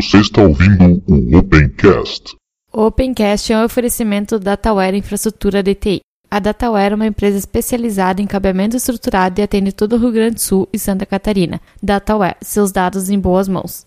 Você está ouvindo o Opencast. O Opencast é um oferecimento da Dataware Infraestrutura DTI. A Dataware é uma empresa especializada em cabeamento estruturado e atende todo o Rio Grande do Sul e Santa Catarina. Dataware, seus dados em boas mãos.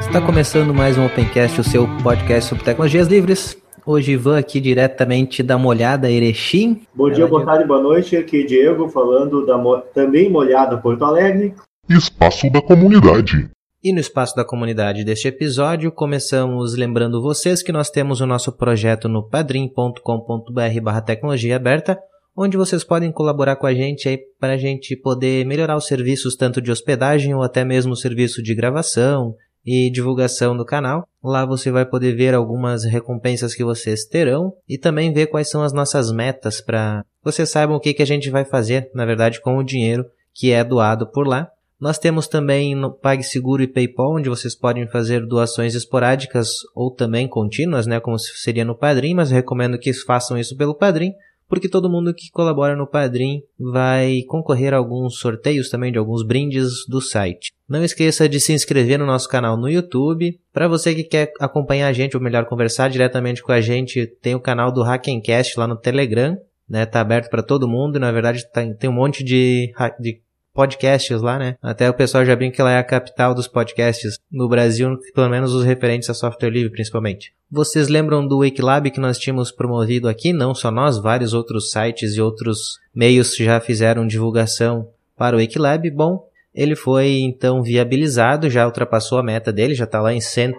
Está começando mais um Opencast, o seu podcast sobre tecnologias livres. Hoje Ivan aqui diretamente da Molhada Erechim. Bom dia, boa tarde, boa noite. Aqui é Diego falando da também Molhada Porto Alegre. Espaço da comunidade. E no espaço da comunidade deste episódio, começamos lembrando vocês que nós temos o nosso projeto no padrim.com.br barra tecnologia aberta, onde vocês podem colaborar com a gente aí para a gente poder melhorar os serviços tanto de hospedagem ou até mesmo o serviço de gravação, e divulgação do canal. Lá você vai poder ver algumas recompensas que vocês terão e também ver quais são as nossas metas para vocês saibam o que, que a gente vai fazer, na verdade, com o dinheiro que é doado por lá. Nós temos também no PagSeguro e PayPal, onde vocês podem fazer doações esporádicas ou também contínuas, né, como seria no Padrim, mas recomendo que façam isso pelo Padrim, porque todo mundo que colabora no Padrim vai concorrer a alguns sorteios também de alguns brindes do site. Não esqueça de se inscrever no nosso canal no YouTube. Para você que quer acompanhar a gente, ou melhor, conversar diretamente com a gente, tem o canal do Hackencast lá no Telegram. Né, tá aberto para todo mundo, na verdade tá, tem um monte de, de podcasts lá, né? Até o pessoal já brinca que ela é a capital dos podcasts no Brasil, pelo menos os referentes a software livre, principalmente. Vocês lembram do Wikilab que nós tínhamos promovido aqui? Não só nós, vários outros sites e outros meios já fizeram divulgação para o Wikilab. Bom, ele foi então viabilizado, já ultrapassou a meta dele, já está lá em 100,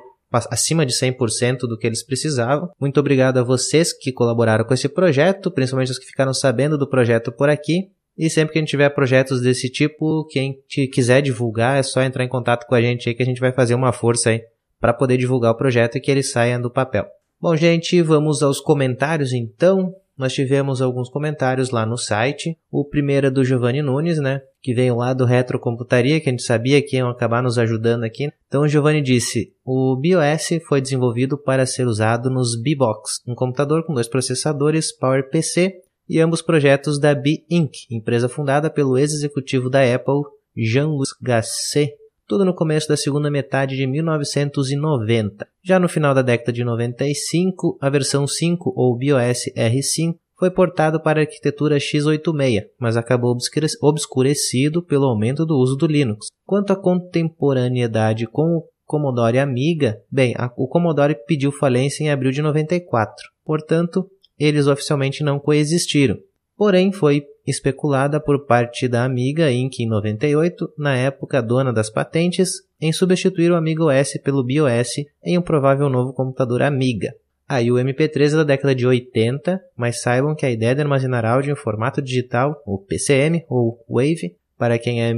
acima de 100% do que eles precisavam. Muito obrigado a vocês que colaboraram com esse projeto, principalmente os que ficaram sabendo do projeto por aqui. E sempre que a gente tiver projetos desse tipo, quem quiser divulgar, é só entrar em contato com a gente aí que a gente vai fazer uma força aí para poder divulgar o projeto e que ele saia do papel. Bom, gente, vamos aos comentários então. Nós tivemos alguns comentários lá no site. O primeiro é do Giovanni Nunes, né? Que veio lá do Retrocomputaria, que a gente sabia que iam acabar nos ajudando aqui. Então o Giovanni disse: o BIOS foi desenvolvido para ser usado nos B-Box, um computador com dois processadores PowerPC e ambos projetos da B Inc., empresa fundada pelo ex-executivo da Apple, Jean-Luc Gasset, tudo no começo da segunda metade de 1990. Já no final da década de 95, a versão 5 ou BIOS R5 foi portado para a arquitetura x86, mas acabou obscurecido pelo aumento do uso do Linux. Quanto à contemporaneidade com o Commodore Amiga, bem, o Commodore pediu falência em abril de 94. Portanto, eles oficialmente não coexistiram. Porém, foi especulada por parte da Amiga Inc. em 98, na época dona das patentes, em substituir o Amiga OS pelo BIOS em um provável novo computador Amiga. Aí o MP3 é da década de 80, mas saibam que a ideia de armazenar áudio em formato digital, o PCM ou Wave, para quem é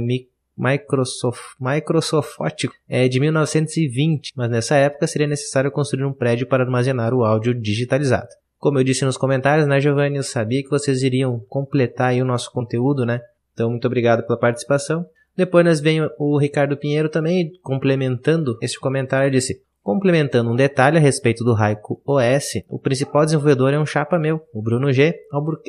Microsoft, Microsofótico, é de 1920, mas nessa época seria necessário construir um prédio para armazenar o áudio digitalizado. Como eu disse nos comentários, né, Giovanni, eu sabia que vocês iriam completar aí o nosso conteúdo, né? Então, muito obrigado pela participação. Depois nós vem o Ricardo Pinheiro também complementando esse comentário, disse: Complementando um detalhe a respeito do Raico OS, o principal desenvolvedor é um chapa meu, o Bruno G.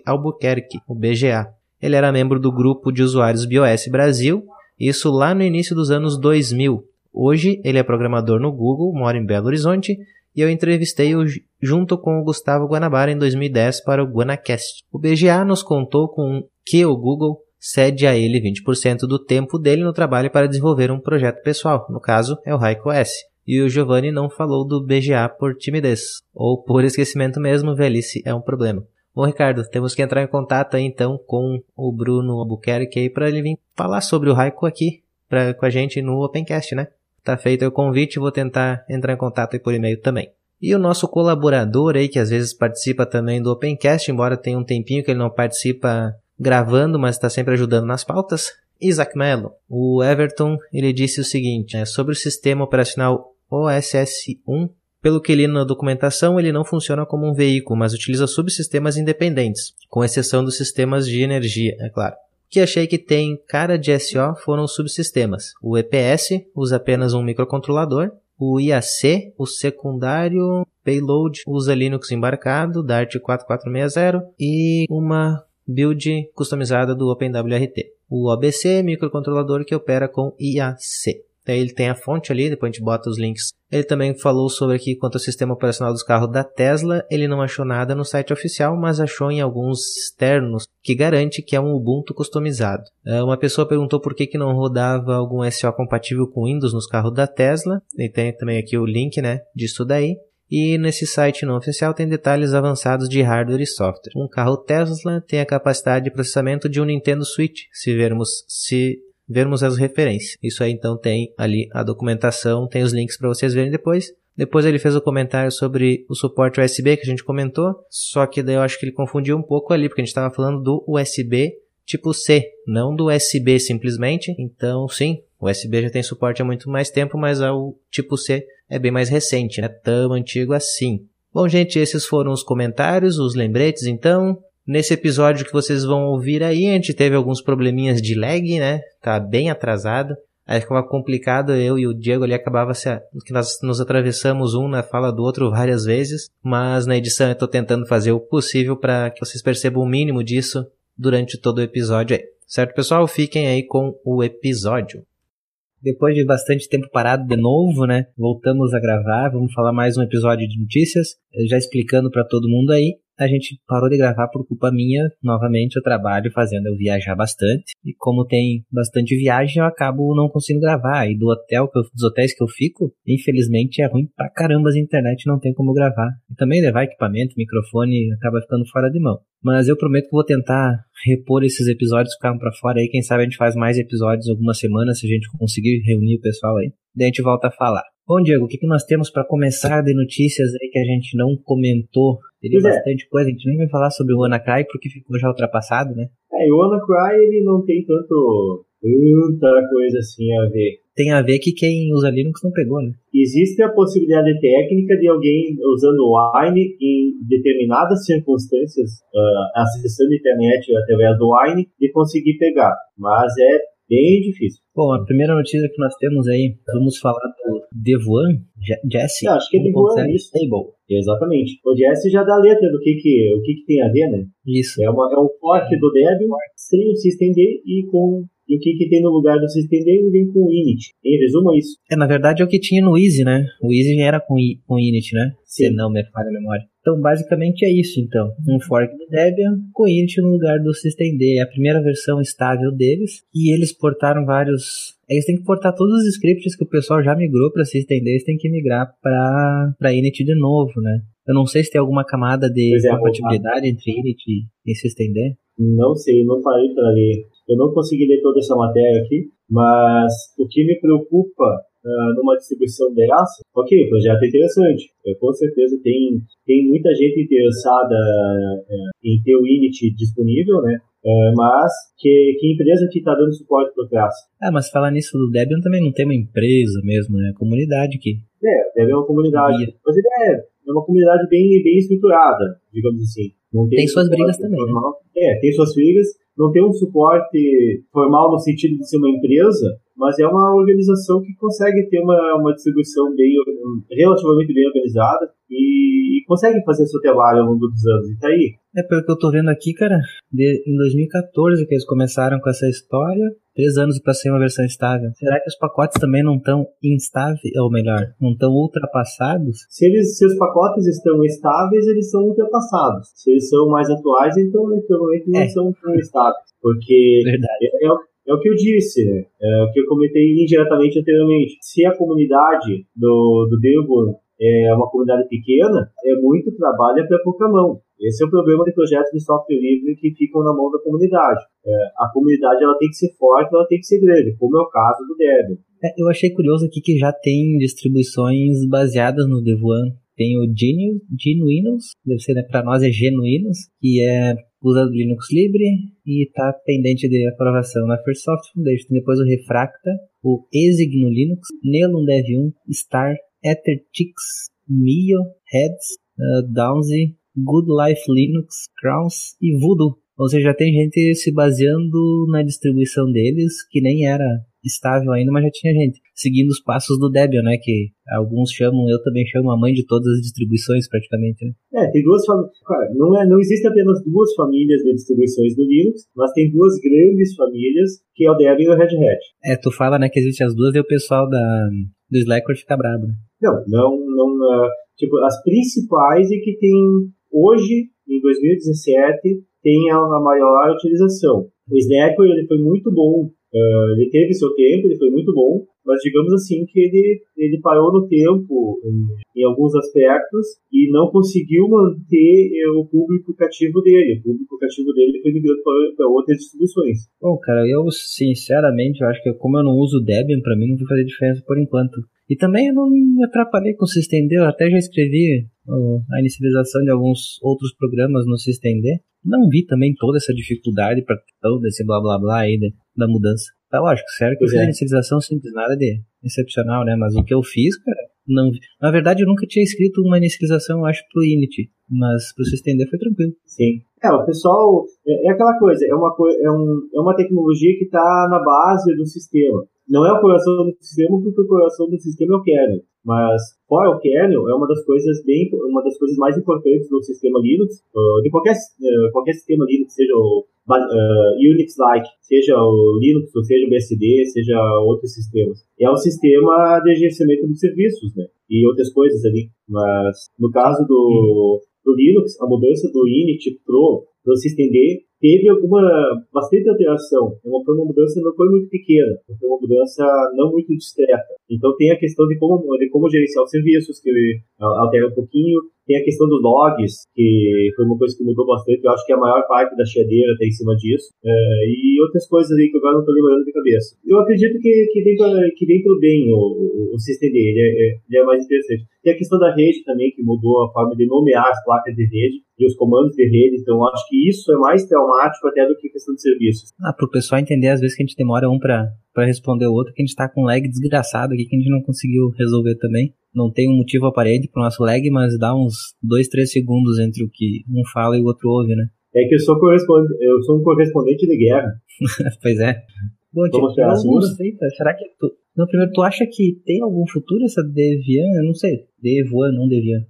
Albuquerque, o BGA. Ele era membro do grupo de usuários BIOS Brasil, isso lá no início dos anos 2000. Hoje ele é programador no Google, mora em Belo Horizonte e eu entrevistei-o junto com o Gustavo Guanabara em 2010 para o Guanacast. O BGA nos contou com que o Google cede a ele 20% do tempo dele no trabalho para desenvolver um projeto pessoal, no caso é o RaicoS. E o Giovanni não falou do BGA por timidez, ou por esquecimento mesmo, velhice é um problema. Bom, Ricardo, temos que entrar em contato aí então com o Bruno Albuquerque para ele vir falar sobre o Raico aqui pra, com a gente no Opencast, né? Tá feito o convite, vou tentar entrar em contato aí por e-mail também. E o nosso colaborador aí, que às vezes participa também do Opencast, embora tenha um tempinho que ele não participa gravando, mas está sempre ajudando nas pautas, Isaac Mello. O Everton, ele disse o seguinte, né, sobre o sistema operacional OSS1, pelo que li na documentação, ele não funciona como um veículo, mas utiliza subsistemas independentes, com exceção dos sistemas de energia, é claro que achei que tem cara de SO foram os subsistemas. O EPS usa apenas um microcontrolador o IAC, o secundário payload usa Linux embarcado, Dart 4460 e uma build customizada do OpenWRT. O OBC, microcontrolador que opera com IAC. Ele tem a fonte ali, depois a gente bota os links. Ele também falou sobre aqui quanto ao sistema operacional dos carros da Tesla. Ele não achou nada no site oficial, mas achou em alguns externos que garante que é um Ubuntu customizado. É, uma pessoa perguntou por que, que não rodava algum SO compatível com Windows nos carros da Tesla. E tem também aqui o link né, disso daí. E nesse site não oficial tem detalhes avançados de hardware e software. Um carro Tesla tem a capacidade de processamento de um Nintendo Switch, se vermos se vermos as referências. Isso aí então tem ali a documentação, tem os links para vocês verem depois. Depois ele fez o comentário sobre o suporte USB que a gente comentou, só que daí eu acho que ele confundiu um pouco ali, porque a gente estava falando do USB tipo C, não do USB simplesmente. Então, sim, o USB já tem suporte há muito mais tempo, mas o tipo C é bem mais recente, né? Tão antigo assim. Bom, gente, esses foram os comentários, os lembretes, então. Nesse episódio que vocês vão ouvir aí, a gente teve alguns probleminhas de lag, né? Tá bem atrasado. Aí ficava complicado, eu e o Diego ali acabava se, que nós nos atravessamos um na fala do outro várias vezes, mas na edição eu tô tentando fazer o possível para que vocês percebam o mínimo disso durante todo o episódio aí. Certo, pessoal? Fiquem aí com o episódio. Depois de bastante tempo parado de novo, né? Voltamos a gravar, vamos falar mais um episódio de notícias, já explicando para todo mundo aí a gente parou de gravar por culpa minha. Novamente, eu trabalho fazendo eu viajar bastante. E como tem bastante viagem, eu acabo não conseguindo gravar. E do hotel eu, dos hotéis que eu fico, infelizmente é ruim pra caramba a internet, não tem como gravar. E também levar equipamento, microfone, acaba ficando fora de mão. Mas eu prometo que vou tentar repor esses episódios que ficaram pra fora aí. Quem sabe a gente faz mais episódios algumas semanas se a gente conseguir reunir o pessoal aí. Daí a gente volta a falar. Bom, Diego, o que, que nós temos para começar de notícias aí que a gente não comentou? Teria pois é. bastante é. coisa, a gente nem vai falar sobre o WannaCry porque ficou já ultrapassado, né? É, e o WannaCry ele não tem tanto tanta coisa assim a ver. Tem a ver que quem usa Linux não pegou, né? Existe a possibilidade técnica de alguém usando o Wine em determinadas circunstâncias, uh, acessando a internet através do Wine, e conseguir pegar. Mas é bem difícil. Bom, a primeira notícia que nós temos aí, vamos falar do Devuan, Jesse. Eu acho que é Devuan, isso. Stable. Exatamente. O Jesse já dá letra do que, que, o que, que tem a ver, né? Isso. É, uma, é um fork do Debian sem o systemd e com e o que, que tem no lugar do systemd ele vem com o init. Em resumo, é isso. É, na verdade é o que tinha no Easy, né? O Easy era com, com init, né? Sim. Se não me falha a memória. Então, basicamente é isso, então. Um fork do Debian com init no lugar do systemd. É a primeira versão estável deles. E eles portaram vários... Eles têm que portar todos os scripts que o pessoal já migrou para systemd. Eles têm que migrar para init de novo, né? Eu não sei se tem alguma camada de é, compatibilidade entre init e systemd. Não sei, não parei para ler. Eu não consegui ler toda essa matéria aqui, mas o que me preocupa uh, numa distribuição dessa, ok, o projeto é interessante, eu, com certeza tem, tem muita gente interessada uh, em ter o Init disponível, né? Uh, mas que, que empresa que está dando suporte para o Trace? Ah, mas falar nisso do Debian também não tem uma empresa mesmo, né? Comunidade que. É, Debian é uma comunidade. Mas ele é, é uma comunidade bem, bem estruturada, digamos assim. Não tem, tem suas brigas também, né? É, tem suas brigas, não tem um suporte formal no sentido de ser uma empresa, mas é uma organização que consegue ter uma, uma distribuição bem, relativamente bem organizada e, e consegue fazer seu trabalho ao longo dos anos. E tá aí. É, pelo que eu tô vendo aqui, cara, de, em 2014 que eles começaram com essa história, três anos para ser uma versão estável. Será que os pacotes também não estão instáveis, ou melhor, não estão ultrapassados? Se, eles, se os pacotes estão estáveis, eles são ultrapassados. Se eles são mais atuais, então provavelmente não é. são tão estáveis. Porque Verdade. É, é, é o que eu disse, né? É o que eu comentei indiretamente anteriormente. Se a comunidade do, do é uma comunidade pequena, é muito trabalho para pouca mão. Esse é o problema de projetos de software livre que ficam na mão da comunidade. É, a comunidade ela tem que ser forte, ela tem que ser grande, como é o caso do Debian. É, eu achei curioso aqui que já tem distribuições baseadas no Devuan. Tem o Genuinos, deve ser né, para nós é Genuinos, que é usa Linux Libre e está pendente de aprovação na First Software Foundation. Depois o Refracta, o Exig no Linux, Nelum Dev 1, Star, EtherTix, Mio, Heads, uh, Downsy, Good Life Linux, Crowns e Voodoo. Ou seja, já tem gente se baseando na distribuição deles, que nem era estável ainda, mas já tinha gente seguindo os passos do Debian, né? Que alguns chamam, eu também chamo a mãe de todas as distribuições, praticamente. Né? É, tem duas famílias. Não, é, não existe apenas duas famílias de distribuições do Linux, mas tem duas grandes famílias, que é o Debian e o Red Hat. É, tu fala, né, que existe as duas e o pessoal da, do Slackware fica brabo, né? Não, não, não. Uh, tipo, as principais e que tem hoje, em 2017, tem a, maior utilização. O Slackware ele foi muito bom Uh, ele teve seu tempo, ele foi muito bom, mas digamos assim que ele, ele parou no tempo em, em alguns aspectos e não conseguiu manter eh, o público cativo dele. O público cativo dele foi migrando para outras distribuições. Bom, cara, eu sinceramente eu acho que como eu não uso Debian, para mim não vai fazer diferença por enquanto. E também eu não me atrapalhei com o SystemD, eu até já escrevi a inicialização de alguns outros programas no SystemD. Não vi também toda essa dificuldade para todo esse blá blá blá aí de, da mudança. Tá lógico, sério que eu fiz a é. inicialização simples, nada de excepcional, né? Mas o que eu fiz, cara, não Na verdade, eu nunca tinha escrito uma inicialização, eu acho, pro Unity. Mas para se estender foi tranquilo. Sim. É, o pessoal. É, é aquela coisa, é uma, é, um, é uma tecnologia que está na base do sistema. Não é o coração do sistema, porque o coração do sistema é o kernel. Mas fora o kernel é uma das coisas bem, uma das coisas mais importantes do sistema Linux, uh, de qualquer, uh, qualquer sistema Linux, seja o uh, Unix-like, seja o Linux, ou seja o BSD, seja outros sistemas. É um sistema de gerenciamento de serviços, né? E outras coisas ali. Mas no caso do, do Linux, a mudança do init pro, pro systemd teve alguma bastante alteração. Uma, foi uma mudança não foi muito pequena, foi uma mudança não muito discreta. Então tem a questão de como de como gerenciar os serviços que altera um pouquinho. Tem a questão dos logs, que foi uma coisa que mudou bastante. Eu acho que a maior parte da chiadeira está em cima disso. É, e outras coisas aí que agora não estou lembrando de cabeça. Eu acredito que, que, vem, que tudo bem o, o, sistema dele, ele é, ele é mais interessante. Tem a questão da rede também, que mudou a forma de nomear as placas de rede e os comandos de rede. Então, acho que isso é mais até do que questão de serviços. Ah, para o pessoal entender, às vezes que a gente demora um para responder o outro, que a gente está com um lag desgraçado aqui que a gente não conseguiu resolver também não tem um motivo aparente pro nosso lag, mas dá uns 2, 3 segundos entre o que um fala e o outro ouve, né? É que eu sou, correspondente, eu sou um correspondente de guerra. pois é. Bom, tipo, eu não sei, tá? Será que tu... Não, primeiro, tu acha que tem algum futuro essa Devian? Eu não sei. Devuan, não. Devuan.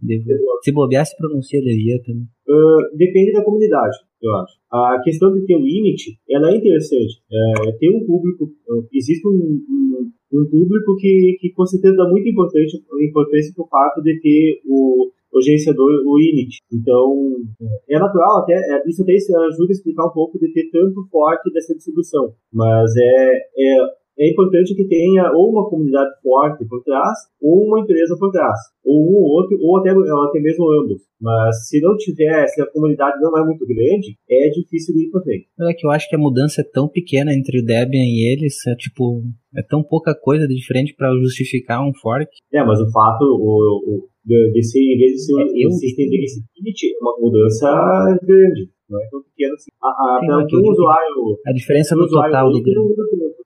Se bobear, se pronuncia Devian também. Uh, depende da comunidade, eu acho. A questão de ter o init, ela é interessante. É, tem um público, existe um, um um público que, que com certeza dá muita importância, importância para o fato de ter o, o gerenciador, o init. Então, é natural até, é, isso até ajuda a explicar um pouco de ter tanto forte dessa distribuição. Mas é, é é importante que tenha ou uma comunidade forte por trás, ou uma empresa por trás, ou um ou outro, ou até, até mesmo ambos. Mas se não tiver, se a comunidade não é muito grande, é difícil de ir para frente. É que eu acho que a mudança é tão pequena entre o Debian e eles, é tipo, é tão pouca coisa de diferente para justificar um fork. É, mas o fato, o, o de, ser, em vez de ser é, eu... sistema de é uma mudança grande. Não é tão pequeno assim. A, a, Sim, o usuário, a diferença no total do grande.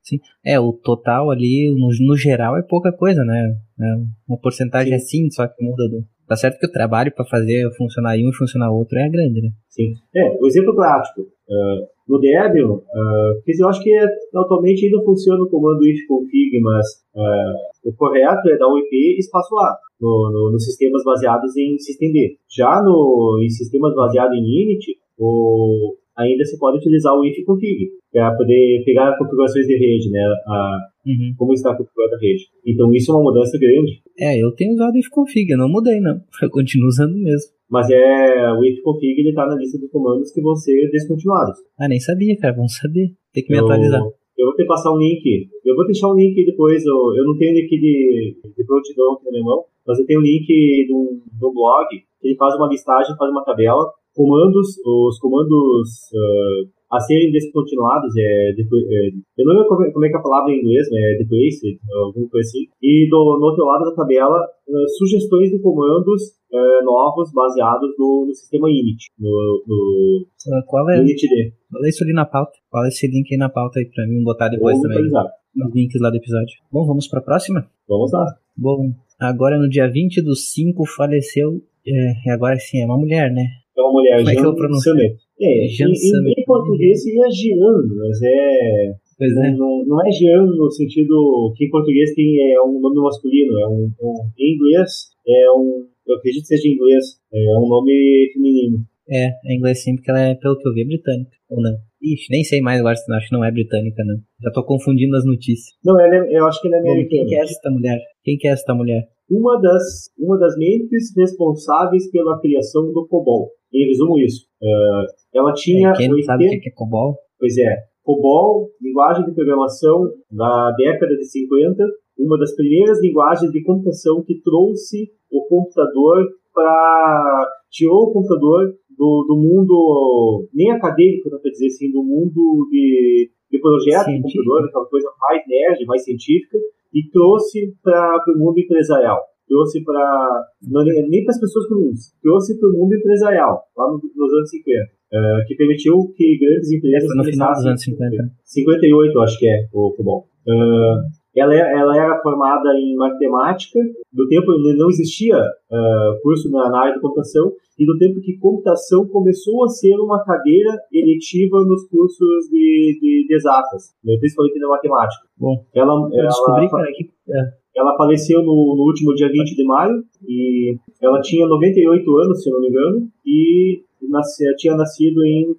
Sim. É, o total ali, no, no geral, é pouca coisa, né? É uma porcentagem Sim. assim, só que muda do. Tá certo que o trabalho para fazer funcionar um e funcionar outro é grande, né? Sim. É, o exemplo prático. Uh, no Debian, uh, eu acho que é, atualmente ainda funciona o comando ifconfig, mas uh, o correto é dar um IP espaço A no, no, nos sistemas baseados em systemd. Já no, em sistemas baseados em Unity, o, ainda se pode utilizar o ifconfig para poder pegar configurações de rede, né? A, uhum. Como está configurada a rede. Então isso é uma mudança grande. É, eu tenho usado ifconfig, eu não mudei não, eu continuo usando mesmo. Mas é o ifconfig ele está na lista de comandos que vão ser descontinuados. Ah, nem sabia, cara, vamos saber. Tem que me eu, atualizar. Eu vou ter que passar um link. Eu vou deixar um link depois. Eu, eu não tenho link de, de prontidão aqui na minha mão, mas eu tenho um link de um, de um blog que ele faz uma listagem, faz uma tabela comandos, os comandos uh, a serem descontinuados, é, depois, é, eu não lembro como, como, é que é a palavra em inglês, é depois, alguma coisa assim. E do, no outro lado da tabela, uh, sugestões de comandos uh, novos baseados no, no, sistema init, no, no Qual é? initd. Olha isso ali na pauta. É esse link aí na pauta aí pra mim botar depois Vamos também. Nos links lá do episódio. Bom, vamos pra próxima? Vamos lá. Bom, agora no dia 20 do 5 faleceu, é, agora sim, é uma mulher, né? É uma mulher, Como é que eu pronuncio? É, Jean em, em, em português seria Jean, mas é. Pois é. Não, não é Jean no sentido que em português tem é um nome masculino, é um, é um em inglês é um, eu acredito que seja em inglês, é um nome feminino. É, é inglês sim, porque ela é, pelo que eu vi, é britânica, ou não? Ixi, nem sei mais agora, acho que não é britânica, não. Já tô confundindo as notícias. Não, ela é, eu acho que ela é americana. Quem que é essa mulher? Quem que é essa mulher? Uma das, uma das mentes responsáveis pela criação do COBOL. Em resumo, isso. Uh, ela tinha. É, quem não 80... sabe o que é COBOL? Pois é. COBOL, linguagem de programação da década de 50, uma das primeiras linguagens de computação que trouxe o computador para. tirou o computador do, do mundo, nem acadêmico, para dizer assim, do mundo de, de projeto de computador, aquela coisa mais nerd, mais científica, e trouxe para o mundo empresarial. Trouxe para. nem para as pessoas comuns, trouxe para o mundo empresarial, lá no, nos anos 50. Uh, eh, que permitiu que grandes empresas. No final dos anos 50. 58, acho que é, o, bom. Uh, ela, é, ela era formada em matemática, do tempo não existia uh, curso na, na, área de computação, e do tempo que computação começou a ser uma cadeira eletiva nos cursos de, de, de exatas, né, principalmente na matemática. Bom, ela, eu descobri, ela, cara, que... É. Ela faleceu no, no último dia 20 de maio, e ela tinha 98 anos, se não me engano, e nascia, tinha nascido em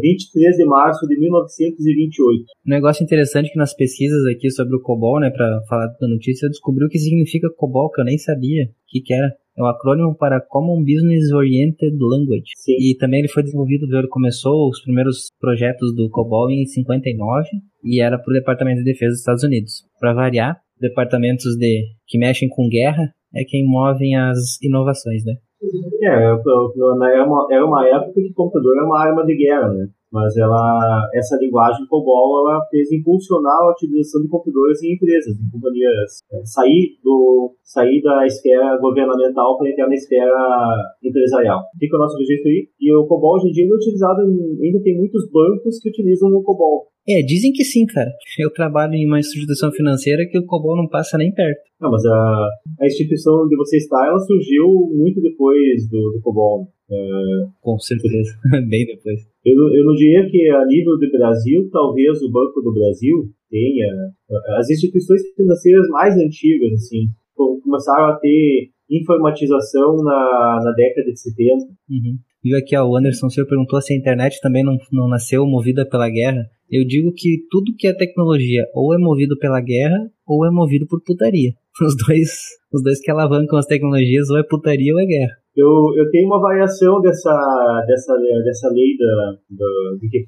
23 de março de 1928. Um negócio interessante que nas pesquisas aqui sobre o COBOL, né, para falar da notícia, eu descobri o que significa COBOL, que eu nem sabia o que, que era. É um acrônimo para Common Business Oriented Language. Sim. E também ele foi desenvolvido, ele começou os primeiros projetos do COBOL em 59 e era para o Departamento de Defesa dos Estados Unidos. Para variar, departamentos de que mexem com guerra é quem movem as inovações, né? É, era uma, era uma época que o computador era uma arma de guerra, né? Mas ela, essa linguagem COBOL ela fez impulsionar a utilização de computadores em empresas, em companhias, é, sair, do, sair da esfera governamental para entrar na esfera empresarial. Fica o nosso registro aí. E o COBOL hoje em dia é utilizado, em, ainda tem muitos bancos que utilizam o COBOL. É, dizem que sim, cara. Eu trabalho em uma instituição financeira que o COBOL não passa nem perto. Não, mas a, a instituição onde você está, ela surgiu muito depois do, do COBOL. É... Com certeza, bem depois. Eu, eu não diria que a nível do Brasil, talvez o Banco do Brasil tenha as instituições financeiras mais antigas, assim, começaram a ter informatização na, na década de 70. Uhum. Viu aqui, ó, o Anderson, o senhor perguntou se a internet também não, não nasceu movida pela guerra. Eu digo que tudo que é tecnologia ou é movido pela guerra ou é movido por putaria. Os dois, os dois que alavancam as tecnologias ou é putaria ou é guerra. Eu, eu tenho uma variação dessa, dessa, dessa lei da, da,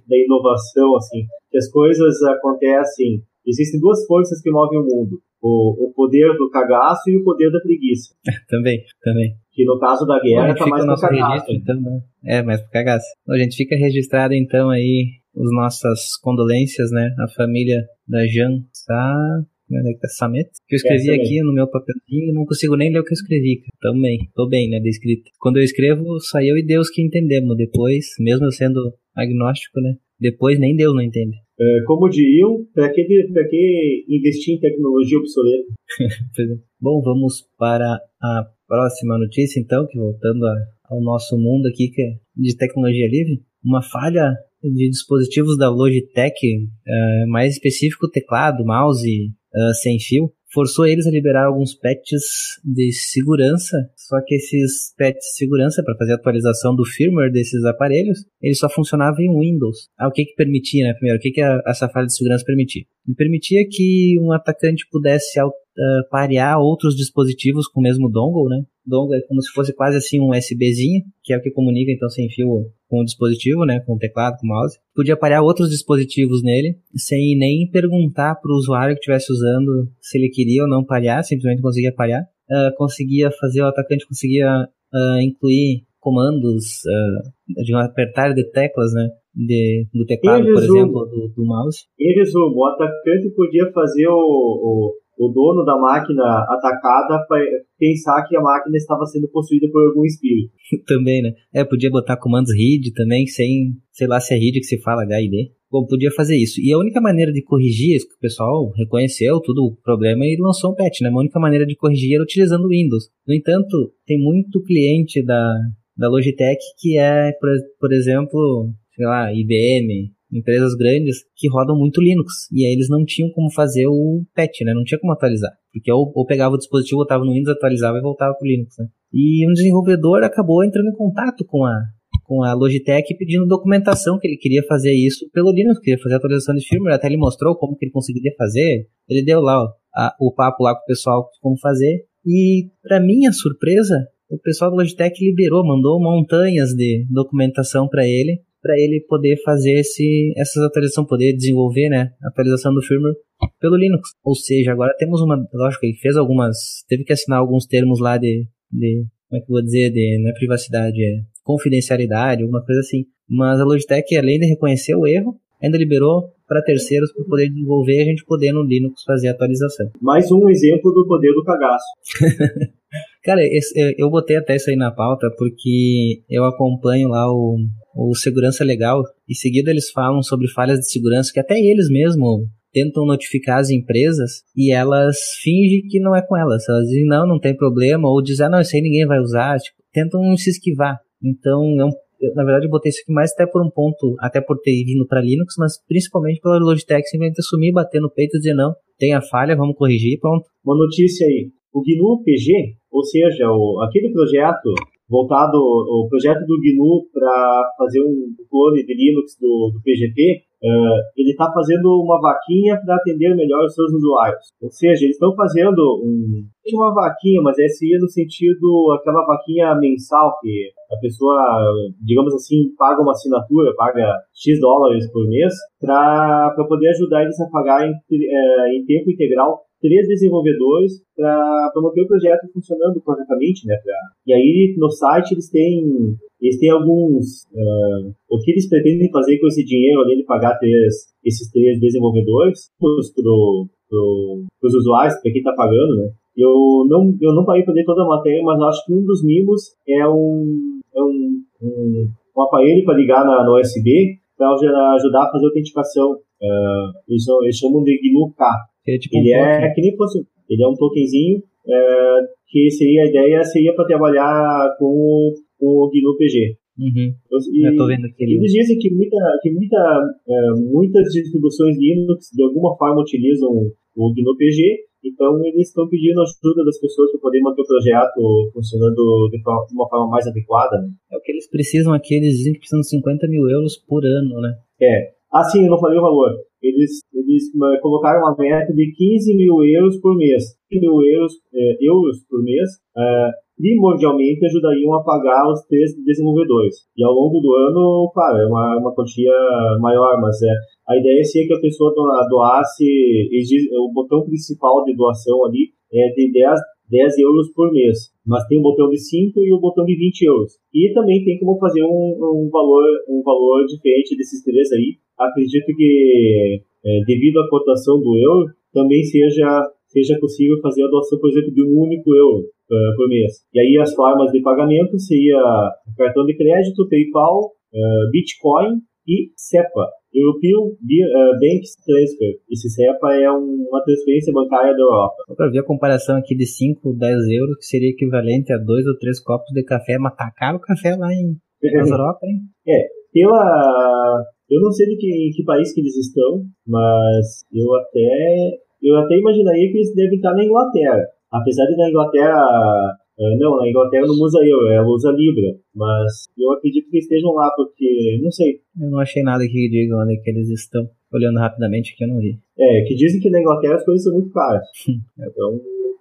da inovação, assim, que as coisas acontecem. Existem duas forças que movem o mundo: o, o poder do cagaço e o poder da preguiça. também, também. Que no caso da guerra está mais pro cagaço. Registro, então, né? É, mais pro cagaço. A gente fica registrado então aí as nossas condolências, né? A família da Jan Sa... Como é que tá? Samet? Que eu escrevi é, aqui no meu papelzinho e não consigo nem ler o que eu escrevi. Também, tô bem, né, de escrita. Quando eu escrevo, só eu e Deus que entendemos. Depois, mesmo eu sendo agnóstico, né? Depois nem Deus não entende. É, como diriam, para que, que investir em tecnologia obsoleta? É. Bom, vamos para a próxima notícia, então, que voltando a, ao nosso mundo aqui, que é de tecnologia livre. Uma falha de dispositivos da Logitech, uh, mais específico teclado, mouse uh, sem fio, forçou eles a liberar alguns patches de segurança, só que esses patches de segurança para fazer a atualização do firmware desses aparelhos, eles só funcionavam em Windows. Ah, o que que permitia, né? Primeiro, o que que a, essa falha de segurança permitia? Me permitia que um atacante pudesse uh, parear outros dispositivos com o mesmo dongle, né? Dongle é como se fosse quase assim um USBzinho, que é o que comunica então sem fio com o dispositivo, né, com o teclado, com o mouse. Podia parear outros dispositivos nele, sem nem perguntar para o usuário que estivesse usando se ele queria ou não parear, simplesmente conseguia parear. Uh, conseguia fazer, o atacante conseguia uh, incluir comandos uh, de um apertar de teclas, né, de, do teclado, por exemplo, do, do mouse. Em resumo, o atacante podia fazer o, o o dono da máquina atacada pensar que a máquina estava sendo possuída por algum espírito. também, né? É, podia botar comandos read também, sem, sei lá se é read que se fala, HID. Bom, podia fazer isso. E a única maneira de corrigir isso, que o pessoal reconheceu tudo o problema e lançou um patch, né? A única maneira de corrigir era utilizando o Windows. No entanto, tem muito cliente da, da Logitech que é, por, por exemplo, sei lá, IBM, empresas grandes que rodam muito Linux. E aí eles não tinham como fazer o patch, né? Não tinha como atualizar. Porque ou, ou pegava o dispositivo, botava no Windows, atualizava e voltava pro Linux, né? E um desenvolvedor acabou entrando em contato com a, com a Logitech pedindo documentação que ele queria fazer isso pelo Linux, queria fazer atualização de firmware, até ele mostrou como que ele conseguiria fazer. Ele deu lá ó, a, o papo lá com o pessoal como fazer. E para minha surpresa, o pessoal da Logitech liberou, mandou montanhas de documentação para ele, para ele poder fazer esse, essas atualizações, poder desenvolver, né, a atualização do firmware pelo Linux. Ou seja, agora temos uma, lógico, ele fez algumas, teve que assinar alguns termos lá de, de como é que eu vou dizer, de, não é privacidade, é confidencialidade, alguma coisa assim. Mas a Logitech, além de reconhecer o erro, ainda liberou para terceiros para poder desenvolver e a gente poder no Linux fazer a atualização. Mais um exemplo do poder do cagaço. Cara, esse, eu botei até isso aí na pauta porque eu acompanho lá o, o Segurança Legal e seguido eles falam sobre falhas de segurança que até eles mesmos tentam notificar as empresas e elas fingem que não é com elas. Elas dizem, não, não tem problema, ou dizem, ah, não, isso aí ninguém vai usar. Tipo, tentam se esquivar. Então, é eu, na verdade, eu botei isso aqui mais até por um ponto, até por ter vindo para Linux, mas principalmente pela Logitech simplesmente assumir, bater no peito e dizer não, tem a falha, vamos corrigir, pronto. Uma notícia aí, o GNU PG, ou seja, o, aquele projeto voltado, o projeto do GNU para fazer um clone de Linux do, do PGP, uh, ele está fazendo uma vaquinha para atender melhor os seus usuários. Ou seja, eles estão fazendo um, uma vaquinha, mas essa seria no sentido aquela vaquinha mensal que a pessoa, digamos assim, paga uma assinatura, paga X dólares por mês para poder ajudar eles a pagar em, uh, em tempo integral três desenvolvedores para manter o projeto funcionando corretamente, né? Pra... E aí no site eles têm eles têm alguns uh, o que eles pretendem fazer com esse dinheiro além de pagar três, esses três desenvolvedores para pro, os usuários, para quem está pagando, né? Eu não eu não parei para ler toda a matéria, mas acho que um dos mimos é um é um, um, um aparelho para ligar na, no USB para ajudar a fazer autenticação. Uh, eles, eles chamam de GNU-K. É tipo ele um é que nem fosse. Ele é um tokenzinho é, que seria a ideia seria para trabalhar com, com o GNU PG. Uhum. E, Eu tô vendo aqui. Eles dizem que, muita, que muita, é, muitas distribuições Linux de alguma forma utilizam o GNU PG, então eles estão pedindo ajuda das pessoas para poder manter o projeto funcionando de, uma forma mais adequada. Né? É o que eles precisam aqui, eles dizem que precisam de 50 mil euros por ano, né? É. Ah, sim, eu não falei o valor eles, eles eh, colocaram uma meta de 15 mil euros por mês. 15 mil euros, é, euros por mês é, primordialmente ajudariam a pagar os três desenvolvedores. E ao longo do ano, claro, é uma, uma quantia maior, mas é, a ideia seria que a pessoa doasse, o botão principal de doação ali é de 10, 10 euros por mês, mas tem o botão de 5 e o botão de 20 euros. E também tem como fazer um, um valor um valor diferente desses três aí, acredito que, é, devido à cotação do euro, também seja, seja possível fazer a doação, por exemplo, de um único euro uh, por mês. E aí as formas de pagamento seria cartão de crédito, PayPal, uh, Bitcoin e SEPA. European Bank Transfer. Esse SEPA é uma transferência bancária da Europa. Para ver a comparação aqui de 5, 10 euros, que seria equivalente a dois ou três copos de café, mas tá caro o café lá em na Europa, hein? É, pela, eu não sei de que, em que país que eles estão, mas eu até eu até imaginaria que eles devem estar na Inglaterra. Apesar de na Inglaterra Uh, não, na Inglaterra não usa euro, ela usa libra. Mas eu acredito que estejam lá, porque não sei. Eu não achei nada que diga onde é que eles estão. Olhando rapidamente aqui, eu não vi. É, que dizem que na Inglaterra as coisas são muito caras. então,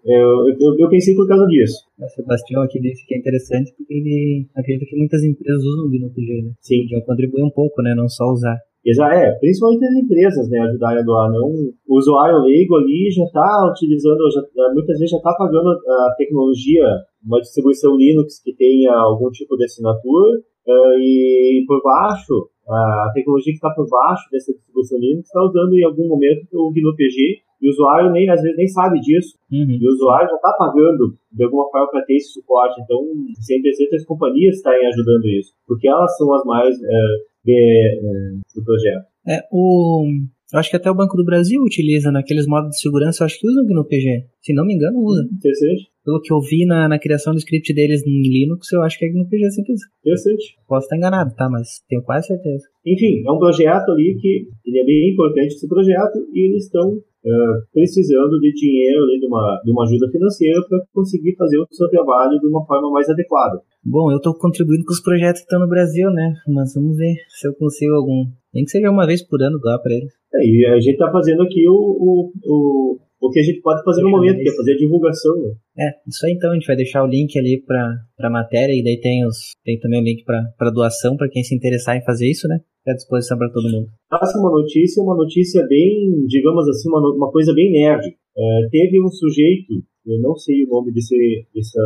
eu, eu, eu, pensei por causa disso. O Sebastião aqui disse que é interessante porque ele acredita que muitas empresas usam o GNU-PG, né? Sim. Podiam contribuir um pouco, né? Não só usar. Exato, é, principalmente as empresas, né, ajudarem a doar. Não, o usuário leigo ali já está utilizando, já, muitas vezes já está pagando a tecnologia, uma distribuição Linux que tenha algum tipo de assinatura, uh, e por baixo, a tecnologia que está por baixo dessa distribuição Linux está usando em algum momento o GNU-PG e o usuário nem, às vezes nem sabe disso. Uhum. E o usuário já está pagando de alguma forma para ter esse suporte. Então, sem interessante as companhias estarem ajudando isso, porque elas são as mais é, de, é, do projeto. É, o, eu acho que até o Banco do Brasil utiliza naqueles modos de segurança, eu acho que usam o GNU PG. Se não me engano, usa. Interessante. Pelo que eu vi na, na criação do script deles em Linux, eu acho que é GNU PG simples. Interessante. Posso estar enganado, tá? Mas tenho quase certeza. Enfim, é um projeto ali que ele é bem importante esse projeto e eles estão uh, precisando de dinheiro, ali, de, uma, de uma ajuda financeira para conseguir fazer o seu trabalho de uma forma mais adequada. Bom, eu estou contribuindo com os projetos que estão no Brasil, né? Mas vamos ver se eu consigo algum. Nem que seja uma vez por ano doar para eles. É, e a gente está fazendo aqui o, o, o o que a gente pode fazer no momento, que é fazer a divulgação. Né? É, isso aí então, a gente vai deixar o link ali para a matéria e daí tem, os, tem também o link para doação para quem se interessar em fazer isso, né? à disposição para todo mundo. Próxima notícia, uma notícia bem, digamos assim, uma, uma coisa bem nerd. É, teve um sujeito, eu não sei o nome desse, dessa,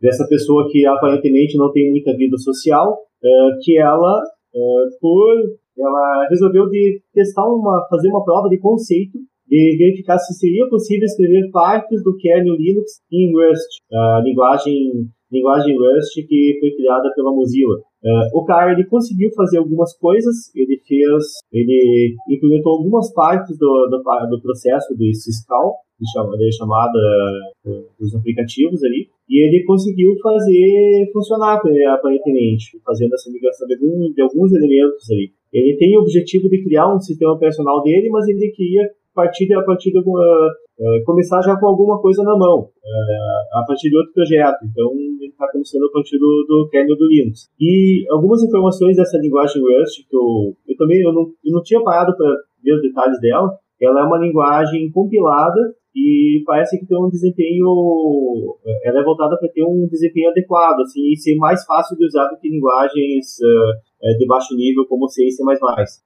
dessa pessoa que aparentemente não tem muita vida social, é, que ela, é, por, ela resolveu de testar uma, fazer uma prova de conceito e verificar se seria possível escrever partes do kernel Linux em Rust, a linguagem, linguagem Rust que foi criada pela Mozilla. Uh, o cara ele conseguiu fazer algumas coisas, ele fez, ele implementou algumas partes do, do, do processo de Syscall, de chamada dos aplicativos ali, e ele conseguiu fazer funcionar aparentemente, fazendo essa migração de, algum, de alguns elementos ali. Ele tem o objetivo de criar um sistema operacional dele, mas ele queria a partir de alguma, uh, começar já com alguma coisa na mão, uh, a partir de outro projeto. Então, ele está começando a partir do, do kernel do Linux. E algumas informações dessa linguagem Rust, que eu, eu também eu não, eu não tinha parado para ver os detalhes dela, ela é uma linguagem compilada e parece que tem um desempenho, ela é voltada para ter um desempenho adequado, assim, e ser mais fácil de usar do que linguagens uh, de baixo nível como C e C++.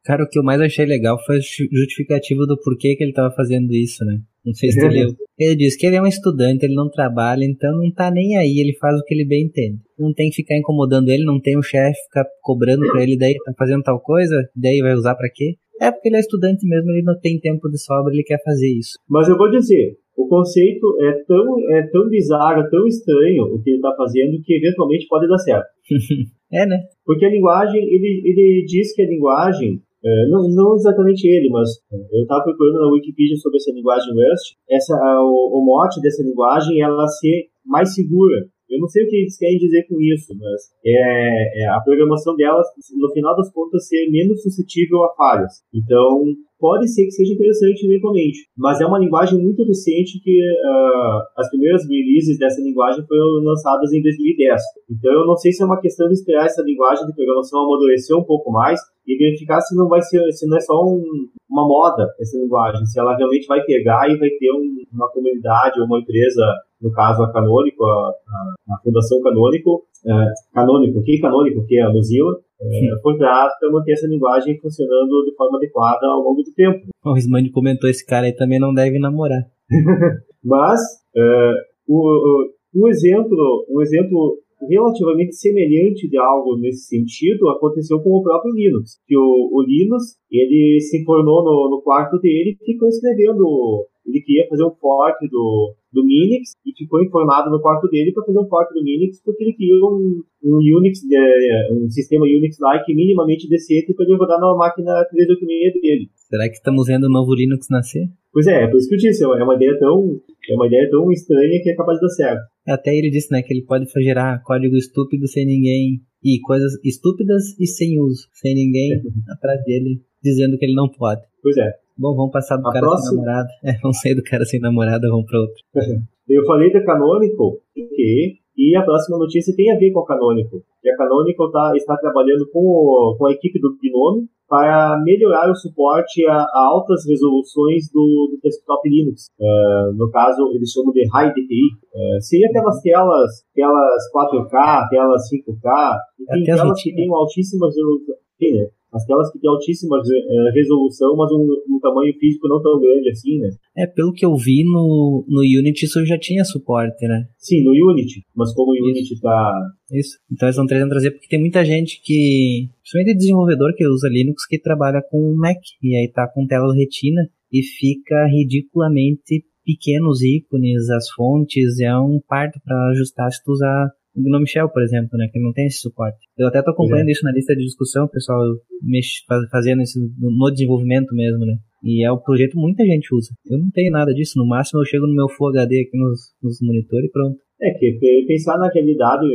Cara, o que eu mais achei legal foi a justificativa do porquê que ele estava fazendo isso, né? Não sei se tu leu. Ele diz que ele é um estudante, ele não trabalha, então não tá nem aí, ele faz o que ele bem entende. Não tem que ficar incomodando ele, não tem o chefe ficar cobrando pra ele, daí tá fazendo tal coisa, daí vai usar para quê? É porque ele é estudante mesmo, ele não tem tempo de sobra, ele quer fazer isso. Mas eu vou dizer, o conceito é tão, é tão bizarro, tão estranho o que ele está fazendo, que eventualmente pode dar certo. é, né? Porque a linguagem, ele, ele diz que a linguagem, é, não, não exatamente ele, mas eu estava procurando na Wikipedia sobre essa linguagem Rust, essa, o, o mote dessa linguagem é ela ser mais segura. Eu não sei o que eles querem dizer com isso, mas é, é a programação delas, no final das contas, ser menos suscetível a falhas. Então, pode ser que seja interessante eventualmente, mas é uma linguagem muito recente que uh, as primeiras releases dessa linguagem foram lançadas em 2010. Então eu não sei se é uma questão de esperar essa linguagem de programação amadurecer um pouco mais e verificar se não vai ser, se não é só um, uma moda essa linguagem, se ela realmente vai pegar e vai ter um, uma comunidade ou uma empresa, no caso a Canônico, a, a, a Fundação Canônico, uh, Canônico, que Canônico, que é a Mozilla, é, por trás para manter essa linguagem funcionando de forma adequada ao longo do tempo. O Ismandi comentou esse cara aí também não deve namorar. Mas é, o, um exemplo, um exemplo relativamente semelhante de algo nesse sentido aconteceu com o próprio Linux. Que o, o Linux ele se informou no, no quarto dele e ficou escrevendo. Ele queria fazer um fork do, do Minix e ficou informado no quarto dele para fazer um fork do Minix porque ele queria um, um Unix, é, um sistema Unix-like minimamente decente para ele rodar na máquina 386 dele. Será que estamos vendo o novo Linux nascer? Pois é, é por isso que eu disse, é uma ideia tão, é uma ideia tão estranha que é capaz de dar certo. Até ele disse, né, que ele pode gerar código estúpido sem ninguém e coisas estúpidas e sem uso, sem ninguém atrás dele dizendo que ele não pode. Pois é. Bom, vamos passar do a cara próxima... sem namorada. É, vamos sair do cara sem namorada, vamos para outro. Eu falei da Canonical, que e a próxima notícia tem a ver com a Canonical. E a Canonical tá, está trabalhando com, o, com a equipe do Gnome para melhorar o suporte a, a altas resoluções do, do desktop Linux. Uh, no caso, eles chamam de High DPI. Uh, seria aquelas telas, telas 4K, telas 5K, enfim, telas que têm uma altíssima resolução. Né? As telas que têm altíssima é, resolução, mas um, um, tamanho físico não tão grande assim, né? É, pelo que eu vi no, no Unity, isso já tinha suporte, né? Sim, no Unity, mas como o Unity tá... Isso, então eles estão tentando trazer, porque tem muita gente que, principalmente desenvolvedor que usa Linux, que trabalha com Mac, e aí tá com telas retina, e fica ridiculamente pequenos ícones, as fontes, é um parto para ajustar se tu usar Gnome Shell, por exemplo, né, que não tem esse suporte. Eu até tô acompanhando é. isso na lista de discussão, o pessoal mexe, fazendo isso no desenvolvimento mesmo, né. E é o projeto muita gente usa. Eu não tenho nada disso, no máximo eu chego no meu Full HD aqui nos, nos monitores e pronto. É que pensar na realidade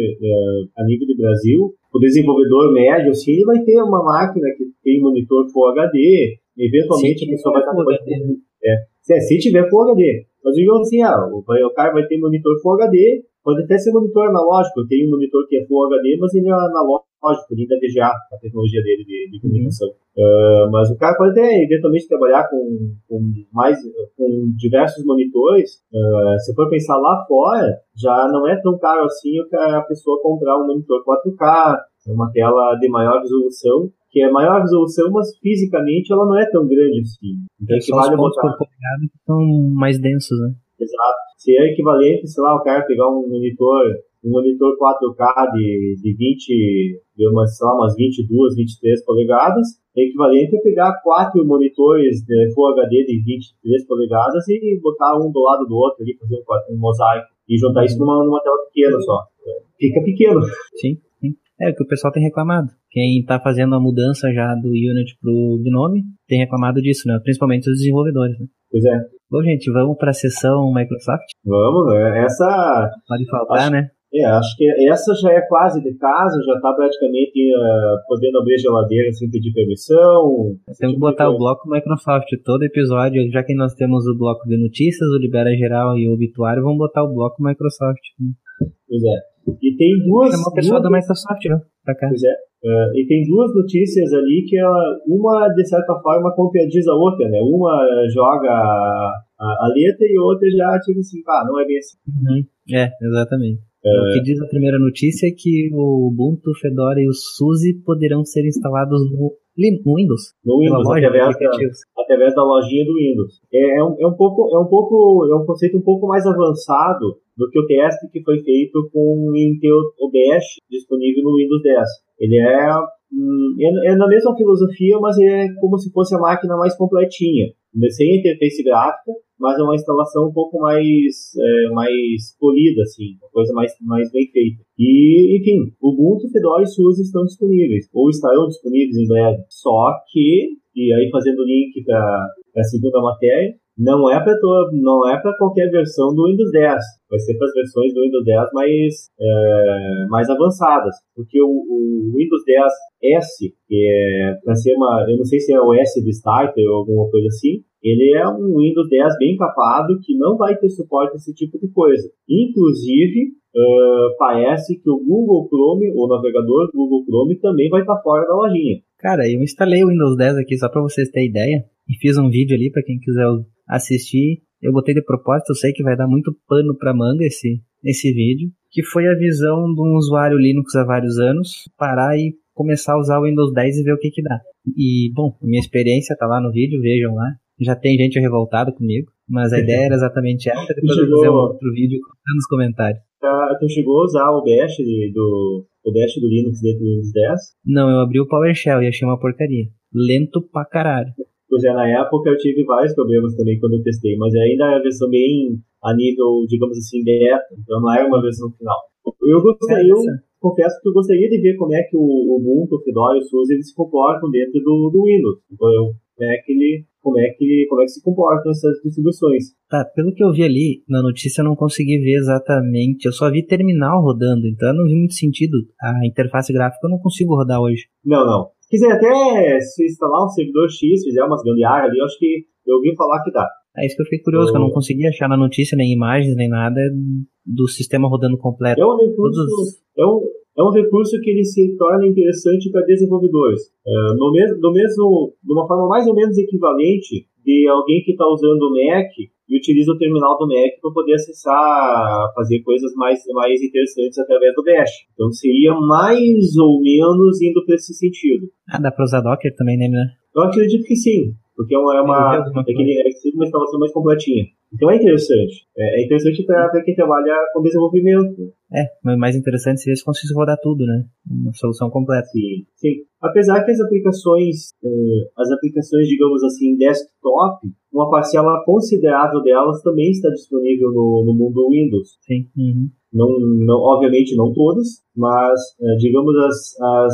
a nível do Brasil, o desenvolvedor médio, assim, ele vai ter uma máquina que tem monitor Full HD, eventualmente a pessoa vai estar... É, é, se tiver Full HD. Mas digamos assim, ah, o, o cara vai ter monitor Full HD, pode até ser monitor analógico. Eu tenho um monitor que é Full HD, mas ele é analógico, ele ainda é VGA, a tecnologia dele de, de comunicação. Uhum. Uh, mas o cara pode até eventualmente trabalhar com, com mais, com diversos monitores. Uh, se for pensar lá fora, já não é tão caro assim a pessoa comprar um monitor 4K, uma tela de maior resolução, que é maior resolução, mas fisicamente ela não é tão grande assim. Então é equivale a botar. que são mais densos, né? Exato. Se é equivalente, sei lá, o cara pegar um monitor, um monitor 4K de, de 20, de umas, sei lá, umas 22, 23 polegadas, é equivalente a pegar quatro monitores de Full HD de 23 polegadas e botar um do lado do outro ali, fazer um, um mosaico e juntar isso numa, numa tela pequena só. Fica pequeno. Sim, sim. É o que o pessoal tem reclamado. Quem está fazendo a mudança já do Unity pro Gnome tem reclamado disso, né? Principalmente os desenvolvedores, né? Pois é. Bom, gente, vamos para a sessão Microsoft? Vamos, né? Essa. Pode faltar, acho, né? É, acho que essa já é quase de casa, já está praticamente uh, podendo abrir a geladeira sem pedir permissão. Temos que botar o bloco Microsoft todo episódio, já que nós temos o bloco de notícias, o Libera Geral e o Obituário, vamos botar o bloco Microsoft. Pois é. E tem duas. É uma pessoa duas... da Microsoft, né? Pra cá. Pois é. Uh, e tem duas notícias ali que ela, uma, de certa forma, contradiz a outra, né? Uma joga a, a, a letra e outra já, tipo assim, ah, não é bem assim. Uhum. É, exatamente. Uh, o que diz a primeira notícia é que o Ubuntu, Fedora e o SUSE poderão ser instalados no, no Windows. No Windows, loja, através, da, através da lojinha do Windows. É, é, um, é, um pouco, é um pouco, é um conceito um pouco mais avançado do que o teste que foi feito com o Intel OBS disponível no Windows 10. Ele é, hum, é, é na mesma filosofia, mas é como se fosse a máquina mais completinha, sem interface gráfica, mas é uma instalação um pouco mais, é, mais polida, assim, uma coisa mais, mais bem feita. E, enfim, Ubuntu, Fedora e SUSE estão disponíveis, ou estarão disponíveis em breve. Só que, e aí fazendo link para a segunda matéria, não é para não é para qualquer versão do Windows 10. Vai ser para as versões do Windows 10 mais é, mais avançadas, porque o, o Windows 10 S, que é para ser uma, eu não sei se é o S de Starter ou alguma coisa assim, ele é um Windows 10 bem capado que não vai ter suporte a esse tipo de coisa. Inclusive, uh, parece que o Google Chrome, o navegador Google Chrome, também vai estar fora da lojinha. Cara, eu instalei o Windows 10 aqui só para vocês terem ideia e fiz um vídeo ali para quem quiser assistir. Eu botei de propósito, eu sei que vai dar muito pano para manga esse, esse vídeo, que foi a visão de um usuário Linux há vários anos, parar e começar a usar o Windows 10 e ver o que que dá. E, bom, minha experiência tá lá no vídeo, vejam lá. Já tem gente revoltada comigo, mas a ideia era exatamente essa, depois chegou, eu vou fazer um outro vídeo nos comentários. Tá, tu chegou a usar o Bash do, o Bash do Linux dentro do Windows 10? Não, eu abri o PowerShell e achei uma porcaria. Lento pra caralho. Pois é, na época eu tive vários problemas também quando eu testei, mas ainda é a versão bem a nível, digamos assim, beta, então não era uma versão final. Eu gostaria, eu confesso que eu gostaria de ver como é que o Ubuntu, o Fedora e o SUSE eles se comportam dentro do, do Windows. Então, eu, como é que ele como é que como é que se comportam essas distribuições. Tá, pelo que eu vi ali na notícia eu não consegui ver exatamente, eu só vi terminal rodando, então eu não vi muito sentido. A interface gráfica eu não consigo rodar hoje. Não, não. Se quiser até se instalar um servidor X, fizer umas gambiarra ali, eu acho que eu ouvi falar que dá. É isso que eu fiquei curioso, que eu não consegui achar na notícia nem imagens, nem nada do sistema rodando completo. É um recurso, é um, é um recurso que ele se torna interessante para desenvolvedores. É, no mesmo, do mesmo, de uma forma mais ou menos equivalente de alguém que está usando o Mac e utiliza o terminal do Mac para poder acessar, fazer coisas mais, mais interessantes através do Bash. Então seria mais ou menos indo para esse sentido. Ah, dá para usar Docker também, né? Eu acredito que sim, porque é uma, é uma, é uma instalação mais completinha. Então é interessante. É, é interessante para quem trabalha com desenvolvimento. É, mas mais interessante seria se conseguisse rodar tudo, né? Uma solução completa. Sim, sim. Apesar que as aplicações, eh, as aplicações, digamos assim, desktop, uma parcela considerável delas também está disponível no, no mundo Windows. Sim. Uhum. Não, não, obviamente não todas, mas eh, digamos as, as,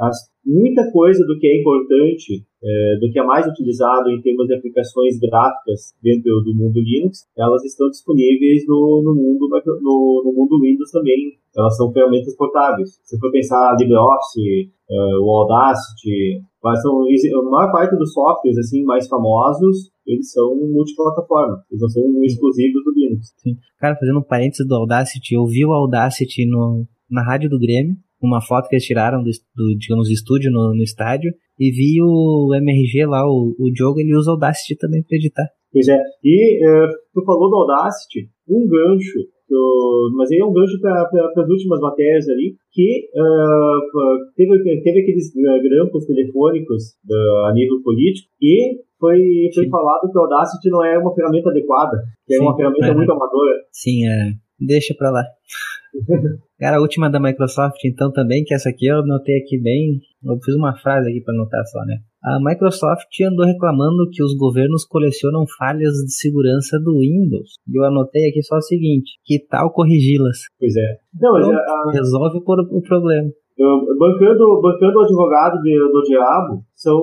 as muita coisa do que é importante, é, do que é mais utilizado em termos de aplicações gráficas dentro do mundo Linux, elas estão disponíveis no, no mundo no, no, mundo Windows também. Elas são ferramentas portáveis. Se for pensar LibreOffice, uh, o Audacity, são, a maior parte dos softwares assim mais famosos eles são multiplataforma, eles não são exclusivos do Linux. Sim. Cara, fazendo um parênteses do Audacity, eu vi o Audacity no, na rádio do Grêmio, uma foto que eles tiraram do, do digamos, estúdio no, no, estádio, e vi o MRG lá, o, o Diogo, ele usa o Audacity também para editar. Pois é, e uh, tu falou do Audacity, um gancho, eu, mas aí é um gancho para as últimas matérias ali, que uh, teve, teve aqueles grampos telefônicos uh, a nível político, e foi, foi falado que o Audacity não é uma ferramenta adequada, que é uma ferramenta é. muito amadora. Sim, é. Deixa pra lá. Cara, a última da Microsoft, então, também, que essa aqui eu anotei aqui bem. Eu fiz uma frase aqui para anotar só, né? A Microsoft andou reclamando que os governos colecionam falhas de segurança do Windows. E eu anotei aqui só o seguinte: que tal corrigi-las? Pois é. Não, mas Pronto, a... Resolve o problema. Eu, bancando, bancando o advogado do diabo, são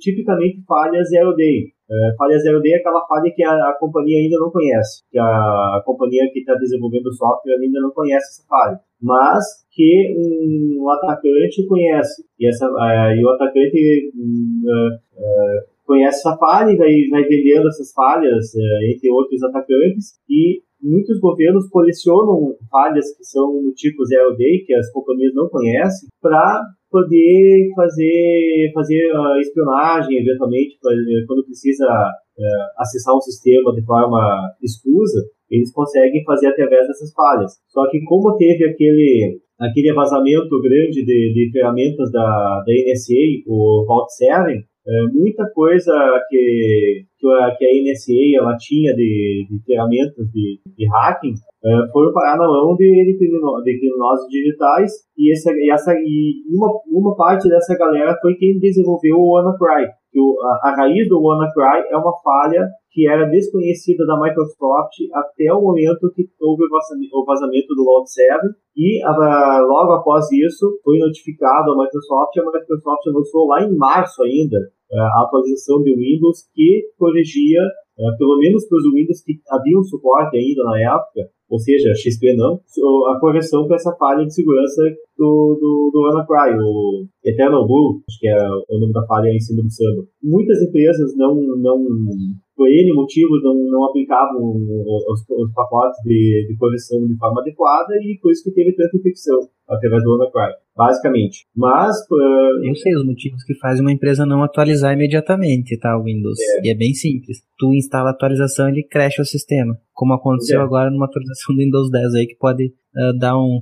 tipicamente falhas zero day. É, falha zero day é aquela falha que a, a companhia ainda não conhece, que a, a companhia que está desenvolvendo o software ainda não conhece essa falha, mas que um, um atacante conhece. E, essa, é, e o atacante uh, uh, conhece essa falha e vai, vai vendendo essas falhas uh, entre outros atacantes e muitos governos colecionam falhas que são do tipo zero day, que as companhias não conhecem, para poder fazer, fazer uh, espionagem, eventualmente, quando precisa uh, acessar um sistema de forma escusa, eles conseguem fazer através dessas falhas. Só que como teve aquele, aquele vazamento grande de, de ferramentas da, da NSA, o Vault 7, é, muita coisa que, que a, NSA ela tinha de, de ferramentas de, de hacking é, foram parar na mão de, de, de criminosos digitais e, essa, e, essa, e uma, uma parte dessa galera foi quem desenvolveu o WannaCry. O, a, a raiz do WannaCry é uma falha que era desconhecida da Microsoft até o momento que houve o vazamento do Vault 7 e logo após isso foi notificado a Microsoft e a Microsoft lançou lá em março ainda é, a atualização de Windows que corrigia, é, pelo menos para os Windows que haviam suporte ainda na época, ou seja, XP não, a correção para essa falha de segurança do, do, do WannaCry, o Eternal Blue, acho que é o nome da falha em cima do Samba. Muitas empresas não, não por N motivos, não, não aplicavam os, os pacotes de, de correção de forma adequada e por isso que teve tanta infecção através do WannaCry, basicamente. Mas... Uh, Eu sei os motivos que fazem uma empresa não atualizar imediatamente, tá, o Windows. É. E é bem simples. Tu instala a atualização, ele cresce o sistema. Como aconteceu é. agora numa atualização do Windows 10 aí, que pode uh, dar um,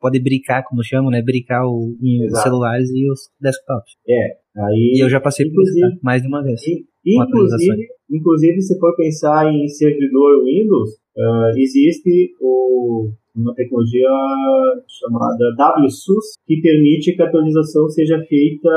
pode brincar, como chamam, né? Brincar o, os celulares e os desktops. É. Aí, e eu já passei por isso, tá? mais de uma vez. Inclusive, inclusive, se for pensar em servidor Windows, uh, existe o, uma tecnologia chamada WSUS, que permite que a atualização seja feita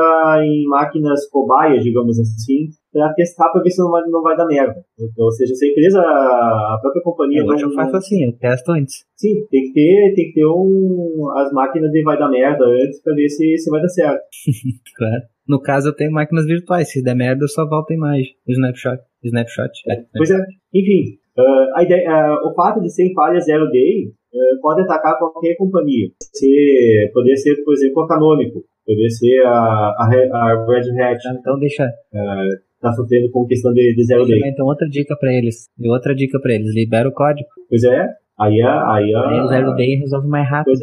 em máquinas cobaias, digamos assim, para testar para ver se não vai, não vai dar merda. Então, ou seja, se a empresa, a própria companhia. Eu, não, faço assim, eu testo antes. Sim, tem que ter, tem que ter um, as máquinas de vai dar merda antes para ver se, se vai dar certo. claro. No caso, eu tenho máquinas virtuais. Se der merda, eu só volto a imagem. O snapshot. Snapshot. É, pois é. Enfim, uh, a ideia, uh, o fato de ser em falha zero day uh, pode atacar qualquer companhia. Se, poderia ser, por exemplo, a Canonical. Poderia ser a, a, a Red Hat. Então deixa. Está sofrendo com questão de, de zero day. Então outra dica para eles. E outra dica para eles. Libera o código. Pois é. Aí a... Aí, a, aí o zero day resolve mais rápido.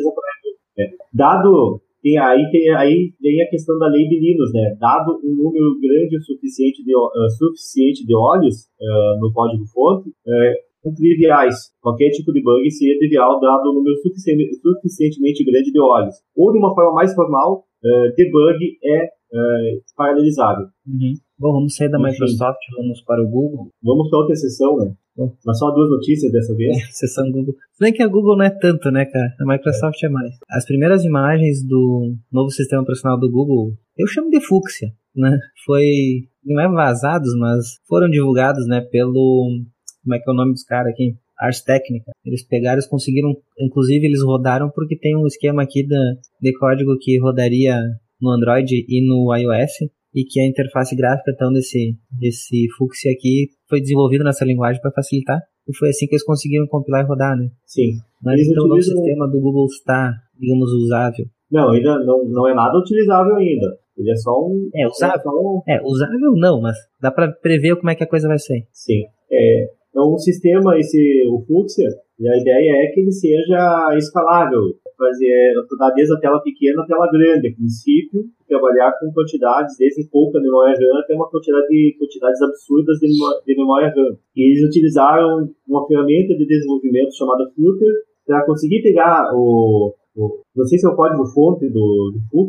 É. Dado tem, aí, tem, aí vem a questão da lei de Linus, né? Dado um número grande o suficiente de, uh, suficiente de olhos uh, no código-fonte, uh, triviais. Qualquer tipo de bug seria trivial dado um número suficientemente, suficientemente grande de olhos. Ou de uma forma mais formal, uh, debug é uh, paralelizável. Uhum. Bom, vamos sair da Enfim. Microsoft, vamos para o Google. Vamos para outra sessão, né? Mas só duas notícias dessa vez. É, sessão Google. Se bem que a Google não é tanto, né, cara? A Microsoft é. é mais. As primeiras imagens do novo sistema operacional do Google, eu chamo de fúcsia, né? Foi. Não é vazados, mas foram divulgados, né, pelo. Como é que é o nome dos caras aqui? Ars Técnica. Eles pegaram, eles conseguiram, inclusive eles rodaram porque tem um esquema aqui de código que rodaria no Android e no iOS, e que a interface gráfica então desse, desse Fuchsia aqui foi desenvolvida nessa linguagem para facilitar, e foi assim que eles conseguiram compilar e rodar, né? Sim. Mas Eles então utilizam- o sistema do Google está, digamos, usável. Não, ainda não, não é nada utilizável ainda. Ele é só um. É, usável. é um- É, usável não, mas dá para prever como é que a coisa vai ser. Sim. É, é um sistema, esse, o Fuchsia, e a ideia é que ele seja escalável. Fazer, dar desde a tela pequena a tela grande, a princípio, trabalhar com quantidades, desde pouca memória RAM até uma quantidade de quantidades absurdas de, de memória RAM. E eles utilizaram uma ferramenta de desenvolvimento chamada Flutter para conseguir pegar o, o- não sei se é o código fonte do, do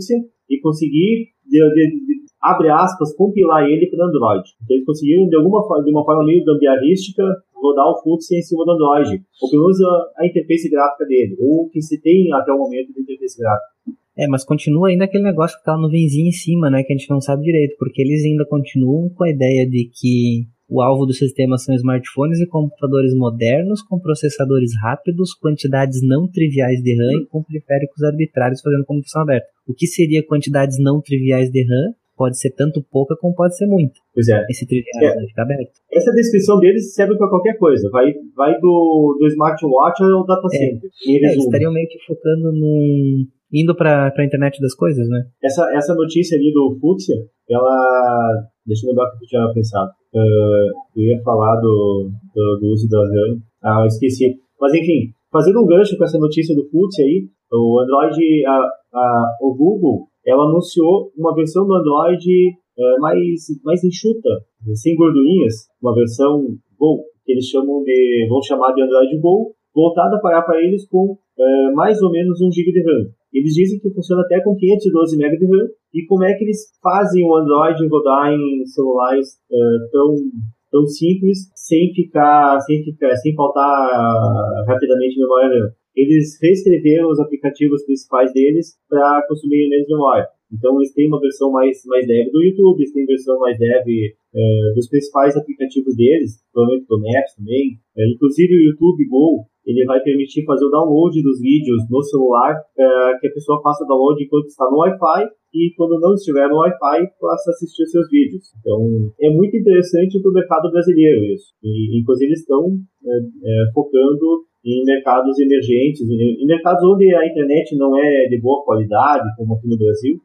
e conseguir, de, de- de- abre aspas, compilar ele para Android. Então eles conseguiram, de alguma de uma forma meio gambiarrística, rodar o Fuchsia em cima do Android, ou pelo menos a, interface gráfica dele, ou o que se tem até o momento de interface gráfica. É, mas continua ainda aquele negócio tá no nuvenzinha em cima, né? Que a gente não sabe direito, porque eles ainda continuam com a ideia de que o alvo do sistema são smartphones e computadores modernos com processadores rápidos, quantidades não triviais de RAM e com periféricos arbitrários fazendo computação aberta. O que seria quantidades não triviais de RAM? Pode ser tanto pouca como pode ser muita. Pois é. Esse trivial É. né, fica aberto. Essa descrição deles serve para qualquer coisa. Vai, vai do, do smartwatch ao data É. center. É, eles resumo. estariam meio que focando num. indo pra, pra internet das coisas, né? essa, essa notícia ali do Fuchsia, ela. Deixa eu lembrar o que eu tinha pensado. Ah, eu ia falar do, do, do uso da RAM. Ah, eu esqueci. Mas enfim, fazendo um gancho com essa notícia do Fuchsia aí, o Android, a, a, o Google, ela anunciou uma versão do Android eh, mais, mais enxuta, sem gordurinhas, uma versão Go, que eles chamam de, vão chamar de Android Go, voltada para aparelhos com eh, mais ou menos 1 GB de RAM. Eles dizem que funciona até com 512 MB de RAM. E como é que eles fazem o Android rodar em celulares eh, tão tão simples, sem ficar, sem ficar, sem faltar rapidamente memória RAM? Eles reescreveram os aplicativos principais deles para consumir menos memória. Então eles têm uma versão mais mais leve do YouTube, eles têm versão mais leve eh, dos principais aplicativos deles, provavelmente do Maps também. Eh, inclusive o YouTube Go, ele vai permitir fazer o download dos vídeos no celular, eh, que a pessoa faça o download enquanto está no Wi-Fi e quando não estiver no Wi-Fi, possa assistir seus vídeos. Então, é muito interessante para o mercado brasileiro isso. E, inclusive, eles estão focando em mercados emergentes, em, mercados onde a internet não é de boa qualidade, como aqui no Brasil,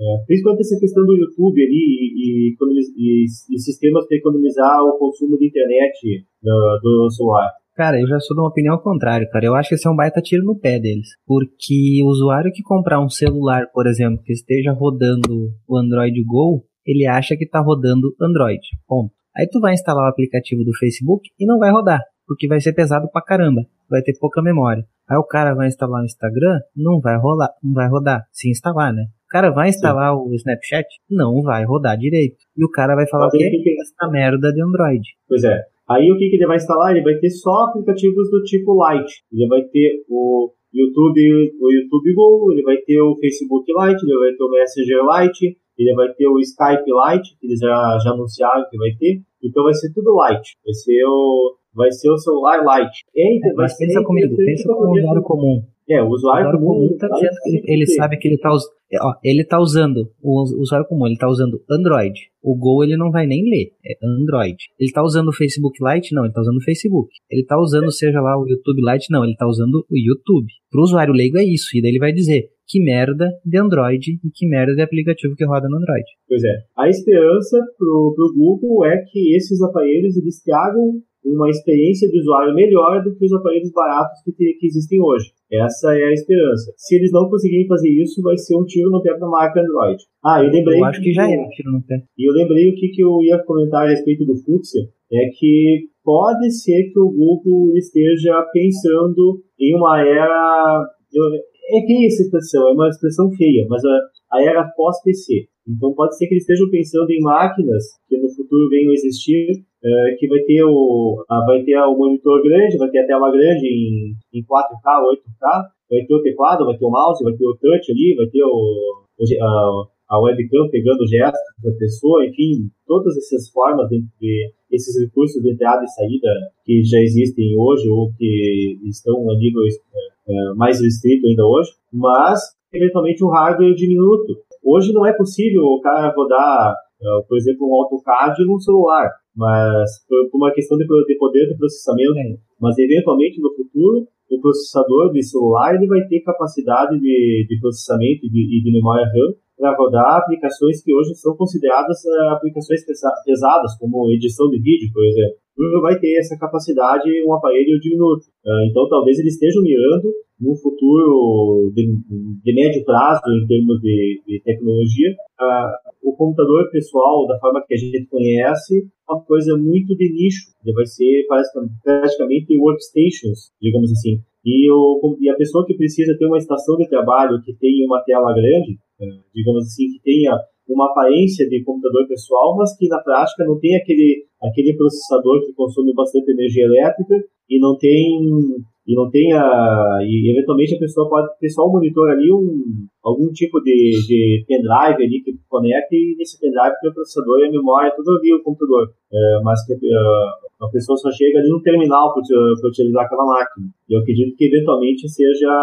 é, principalmente essa questão do YouTube ali e, e, e- e sistemas para economizar o consumo de internet do, do celular. Cara, eu já sou de uma opinião contrária, cara. Eu acho que esse é um baita tiro no pé deles. Porque o usuário que comprar um celular, por exemplo, que esteja rodando o Android Go, ele acha que tá rodando Android. Ponto. Aí tu vai instalar o aplicativo do Facebook e não vai rodar, porque vai ser pesado pra caramba. Vai ter pouca memória. Aí o cara vai instalar o Instagram, não vai rolar, não vai rodar, se instalar, né? O cara vai instalar o Snapchat, não vai rodar direito. E o cara vai falar o tem que- Essa merda de Android. Pois é. Aí o que, que ele vai instalar? Ele vai ter só aplicativos do tipo Lite. Ele vai ter o YouTube, o YouTube Go, ele vai ter o Facebook Lite, ele vai ter o Messenger Lite, ele vai ter o Skype Lite, que eles já, já anunciaram que vai ter. Então vai ser tudo Lite. Vai ser o, vai ser o celular Lite. É, É, mas pensa comigo, pensa como um poder- usuário comum. É, o O usuário usuário comum tá dizendo que ele, sabe que ele tá, é, ó, ele tá usando, o us- usuário comum, ele tá usando Android. O Go ele não vai nem ler, é Android. Ele tá usando o Facebook Lite? Não, ele tá usando o Facebook. Ele tá usando, seja lá, o YouTube Lite? Não, ele tá usando o YouTube. Pro usuário leigo é isso, e daí ele vai dizer que merda de Android e que merda de aplicativo que roda no Android. Pois é. A esperança pro, pro Google é que esses aparelhos eles tragam uma experiência de usuário melhor do que os aparelhos baratos que, te- que existem hoje. Essa é a esperança. Se eles não conseguirem fazer isso, vai ser um tiro no pé da marca Android. Ah, eu lembrei. Eu acho que já é um tiro no pé. E eu lembrei o que, que eu ia comentar a respeito do Fuchsia, é que pode ser que o Google esteja pensando em uma era. eu- é feia essa expressão, é uma expressão feia, mas a, a era pós-PC. Então pode ser que eles estejam pensando em máquinas que no futuro venham a existir, eh, que vai ter o vai ter o monitor grande, vai ter a tela grande em, em 4K, 8K, vai ter o teclado, vai ter o mouse, vai ter o touch ali, vai ter o, o a, a webcam pegando gestos da pessoa, enfim, todas essas formas de, esses recursos de entrada e saída que já existem hoje ou que estão a nível eh, mais restrito ainda hoje, mas eventualmente um hardware diminuto. Hoje não é possível o cara rodar, uh, por exemplo, um AutoCAD num celular, mas por, uma questão de, de poder de processamento. É. Mas eventualmente no futuro o processador de celular ele vai ter capacidade de, de processamento e de, de, memória RAM para rodar aplicações que hoje são consideradas uh, aplicações pesadas, como edição de vídeo, por exemplo. Não vai ter essa capacidade em um aparelho diminuto. Uh, então, talvez eles estejam mirando num futuro de, de médio prazo, em termos de, de tecnologia, uh, o computador pessoal, da forma que a gente conhece, é uma coisa muito de nicho. Ele vai ser praticamente workstations, digamos assim. E, o, e a pessoa que precisa ter uma estação de trabalho que tenha uma tela grande, eh, digamos assim, que tenha uma aparência de computador pessoal, mas que na prática não tem aquele, aquele processador que consome bastante energia elétrica e não tem e não tem a, e eventualmente a pessoa pode ter só um monitor ali, um, algum tipo de, de pendrive ali que conecta e nesse pendrive tem o processador e a memória, tudo ali o computador. É, mas que uh, a pessoa só chega ali no terminal para utilizar aquela máquina. E eu acredito que eventualmente seja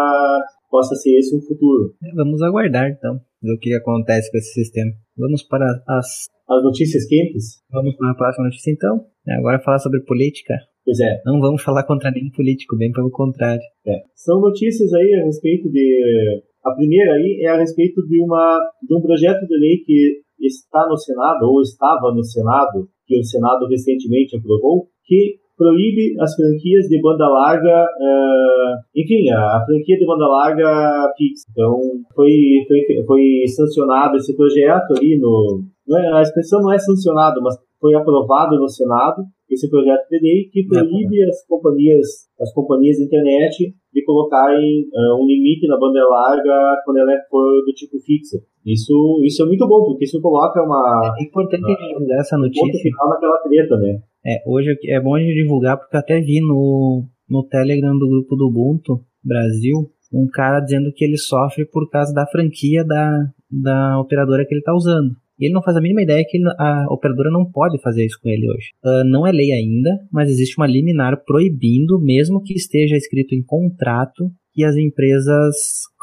possa ser esse um futuro. É, vamos aguardar então, ver o que acontece com esse sistema. Vamos para as as notícias quentes. Vamos para a próxima notícia então. Agora falar sobre política. Pois é. Não vamos falar contra nenhum político, bem pelo contrário. É. São notícias aí a respeito de. A primeira aí é a respeito de, uma, de um projeto de lei que está no Senado, ou estava no Senado, que o Senado recentemente aprovou, que proíbe as franquias de banda larga, uh, enfim, a, a, franquia de banda larga Pix. Então, foi, foi, foi sancionado esse projeto ali no. É, a expressão não é sancionado, mas foi aprovado no Senado esse projeto lei que proíbe as companhias, as companhias de internet de colocarem uh, um limite na banda larga quando ela for do tipo fixa. Isso, isso é muito bom, porque isso coloca uma. É importante uma, divulgar essa notícia. Final naquela treta, né? É, hoje é bom a gente divulgar, porque eu até vi no, no Telegram do grupo do Ubuntu Brasil um cara dizendo que ele sofre por causa da franquia da, da operadora que ele está usando. E ele não faz a mínima ideia que a operadora não pode fazer isso com ele hoje. Uh, não é lei ainda, mas existe uma liminar proibindo, mesmo que esteja escrito em contrato, que as empresas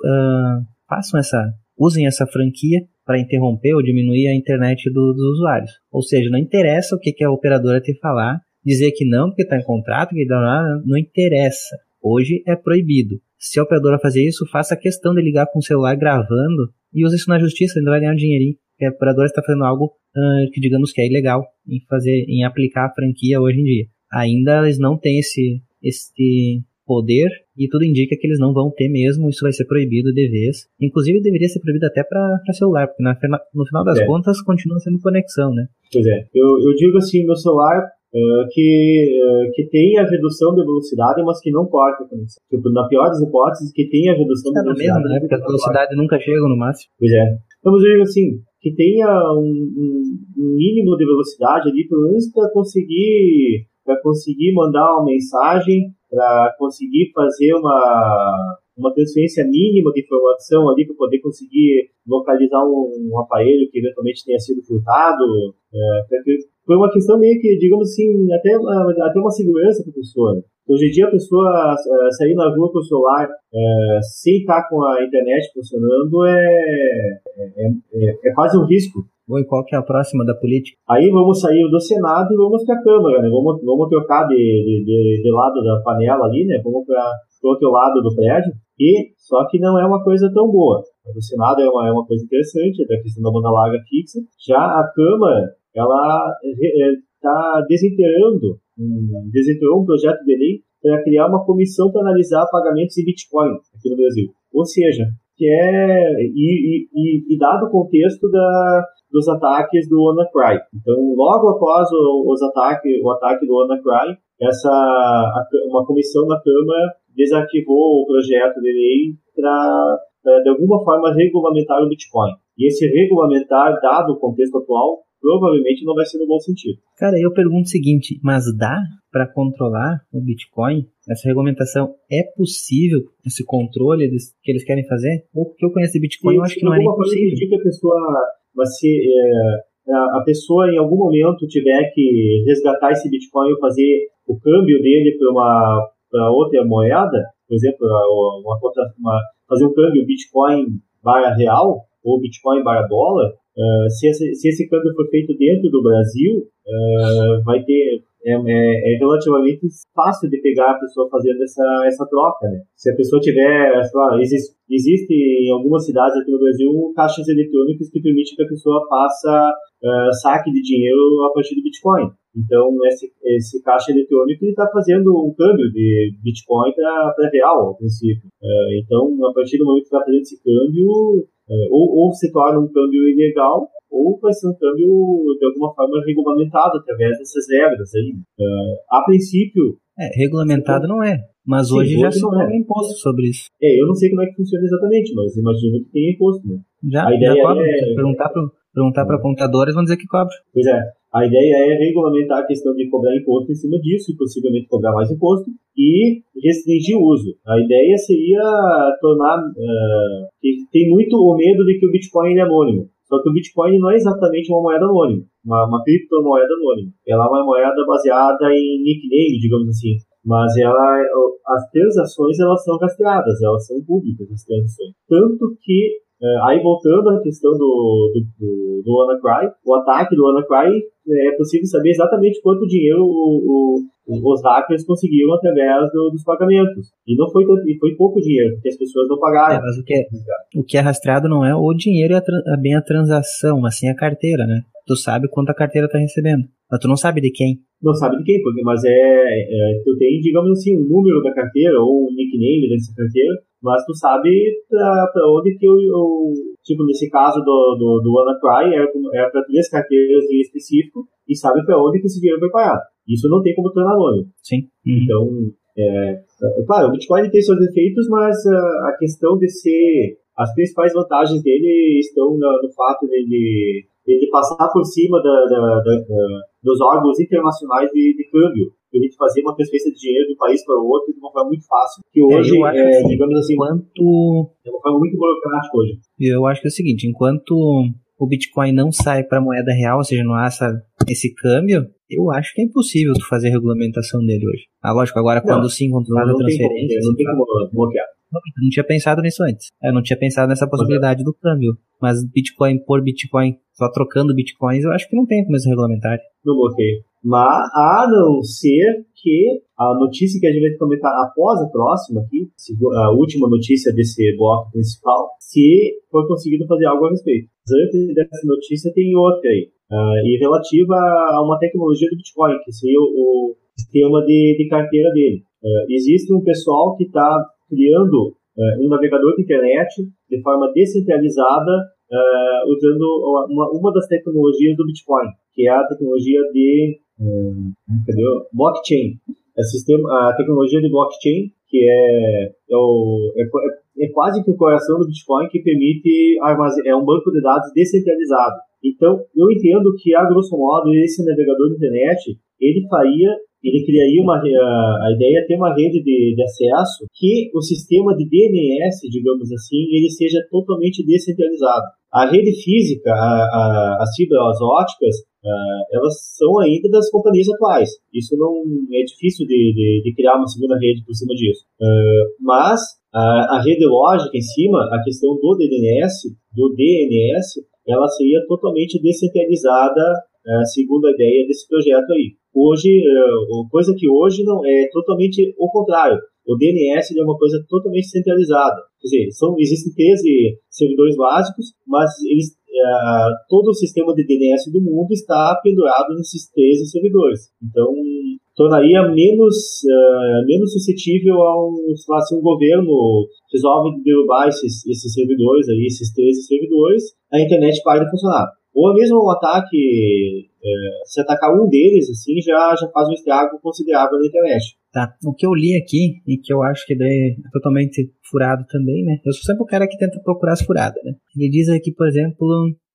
uh, façam essa, usem essa franquia para interromper ou diminuir a internet do, dos usuários. Ou seja, não interessa o que, que a operadora te falar, dizer que não porque está em contrato, que não, não interessa. Hoje é proibido. Se a operadora fazer isso, faça questão de ligar com o celular gravando e use isso na justiça, ainda vai ganhar um dinheirinho que a operadora está fazendo algo uh, que digamos que é ilegal em fazer, em aplicar a franquia hoje em dia. Ainda eles não têm esse, esse poder e tudo indica que eles não vão ter mesmo, isso vai ser proibido de vez. Inclusive deveria ser proibido até para celular, porque na, no final das é. contas continua sendo conexão, né? Pois é, eu, eu digo assim, no celular uh, que, uh, que tem a redução de velocidade, mas que não corta a conexão. Tipo, na pior das hipóteses, que tem a redução de é velocidade. Mesmo, né? Porque a velocidade nunca chega no máximo. Pois é. Vamos ver assim, que tenha um, um mínimo de velocidade ali, pelo menos para conseguir, para conseguir mandar uma mensagem, para conseguir fazer uma, uma transferência mínima de informação ali para poder conseguir localizar um, um, aparelho que eventualmente tenha sido furtado. É, foi uma questão meio que, digamos assim, até, até uma segurança para a pessoa. Hoje em dia, a pessoa uh, sair na rua com o celular uh, sem estar com a internet funcionando é, é, é, é, quase um risco. Bom, e qual que é a próxima da política? Aí vamos sair do Senado e vamos para a Câmara, né? Vamos, vamos trocar de, de, de, lado da panela ali, né? Vamos para o outro lado do prédio. E só que não é uma coisa tão boa. O Senado é uma, é uma coisa interessante, é da questão da banda larga fixa. Já a Câmara, ela está é, desintegrando um, desenvolveu um projeto de lei para criar uma comissão para analisar pagamentos em Bitcoin aqui no Brasil. Ou seja, que é e, e, e dado o contexto da, dos ataques do WannaCry. Então, logo após o, os ataque, o ataque do WannaCry, essa uma comissão na Câmara desativou o projeto de lei para de alguma forma regulamentar o Bitcoin. E esse regulamentar, dado o contexto atual, provavelmente não vai ser no bom sentido. Cara, eu pergunto o seguinte, mas dá para controlar o Bitcoin? Essa regulamentação é possível esse controle que eles querem fazer? Ou porque eu conheço de Bitcoin, Sim, eu acho que não é possível. que a pessoa é, a pessoa em algum momento tiver que resgatar esse Bitcoin ou fazer o câmbio dele para uma outra moeda, por exemplo, uma, uma, fazer um câmbio Bitcoin barra real, ou Bitcoin barra dólar, uh, se, esse, se esse câmbio for feito dentro do Brasil, uh, vai ter é, é, é, relativamente fácil de pegar a pessoa fazendo essa, essa troca, né? Se a pessoa tiver, sei lá, existe, existe em algumas cidades aqui no Brasil caixas eletrônicas que permitem que a pessoa faça uh, saque de dinheiro a partir do Bitcoin. Então, esse, esse caixa eletrônico está fazendo um câmbio de Bitcoin para real, ao princípio. Uh, então, a partir do momento que está fazendo esse câmbio, ou, ou se torna um câmbio ilegal, ou vai ser um câmbio de alguma forma regulamentado através dessas regras aí. Uh, a princípio. É, regulamentado não é. Mas Sim, hoje já se cobra é. imposto sobre isso. É, eu não sei como é que funciona exatamente, mas imagino que tem imposto, né? Já, a ideia já cobra. É... Perguntar para perguntar para contadores, vão dizer que cobra. Pois é. A ideia é regulamentar a questão de cobrar imposto em cima disso, e possivelmente cobrar mais imposto, e restringir o uso. A ideia seria tornar. Uh, tem muito o medo de que o Bitcoin é anônimo. Só que o Bitcoin não é exatamente uma moeda anônima, uma, uma criptomoeda anônima. Ela é uma moeda baseada em nickname, digamos assim. Mas ela, as transações elas são rastreadas, elas são públicas as transações. Tanto que é, aí voltando à questão do, do, do, do WannaCry, o ataque do WannaCry é possível saber exatamente quanto dinheiro o, o, os hackers conseguiram através do, dos pagamentos. E não foi, tanto, e foi pouco dinheiro, porque as pessoas não pagaram. É, mas o que é, o que é rastreado não é o dinheiro e a, bem a transação, mas sim a carteira, né? Tu sabe quanto a carteira está recebendo. Mas tu não sabe de quem. Não sabe de quem, porque, mas é, é, tu tem, digamos assim, um número da carteira ou um nickname dessa carteira mas tu sabe pra, pra onde que o, tipo, nesse caso do, do, do WannaCry, é, é para três carteiras em específico, e sabe para onde que esse dinheiro foi parar. Isso não tem como tornar anônimo. Sim. Uhum. Então, é, é, claro, o Bitcoin tem seus defeitos, mas a, a questão de ser. As principais vantagens dele estão no, no fato de, de, de, passar por cima da, da, da, dos órgãos internacionais de, de câmbio permite fazer uma transferência de dinheiro de um país para o outro de uma forma muito fácil. Que é, hoje, é, é assim, digamos assim, enquanto... é uma forma muito burocrática hoje. Eu acho que é o seguinte, enquanto o Bitcoin não sai para moeda real, ou seja, não há essa, esse câmbio, eu acho que é impossível tu fazer regulamentação dele hoje. Ah, lógico, agora não, quando sim, quando tu faz a transferência... Não tem como bloquear. Eu não tinha pensado nisso antes. Eu não tinha pensado nessa possibilidade do câmbio. Mas Bitcoin por Bitcoin, só trocando Bitcoins, eu acho que não tem como se regulamentar. Não bloqueio. Mas a não ser que a notícia que a gente vai comentar após a próxima aqui, a última notícia desse bloco principal, se for conseguido fazer algo a respeito. Antes dessa notícia tem outra aí, uh, e relativa a uma tecnologia do Bitcoin, que seria o, o sistema de, de carteira dele. Uh, existe um pessoal que está criando uh, um navegador de internet de forma descentralizada, usando uma, uma das tecnologias do Bitcoin, que é a tecnologia de entendeu? Blockchain. É sistema, a tecnologia de blockchain, que é, é, o, é, é, é quase que o coração do Bitcoin que permite armazenar, é um banco de dados descentralizado. Então, eu entendo que, a grosso modo, esse navegador de internet, ele faria, ele criaria uma, a, a ideia é ter uma rede de, de acesso que o sistema de DNS, digamos assim, ele seja totalmente descentralizado. A rede física, a, a, as fibras óticas, uh, elas são ainda das companhias atuais. Isso não é difícil de, de, de criar uma segunda rede por cima disso. Uh, mas a, a rede lógica em cima, a questão do DNS, do DNS, ela seria totalmente descentralizada, uh, segundo a ideia desse projeto aí. Hoje, coisa que hoje não é totalmente o contrário. O DNS é uma coisa totalmente centralizada. Quer dizer, são, existem 13 servidores básicos, mas eles uh, todo o sistema de DNS do mundo está pendurado nesses 13 servidores. Então, tornaria menos, uh, menos suscetível a um, lá, se um governo resolve derrubar esses, esses servidores, aí, esses 13 servidores, a internet para de funcionar. Ou mesmo um ataque, é, se atacar um deles, assim, já, já faz um estrago considerável na internet. Tá. O que eu li aqui, e que eu acho que é totalmente furado também, né? Eu sou sempre o cara que tenta procurar as furadas, né? Ele diz aqui, por exemplo,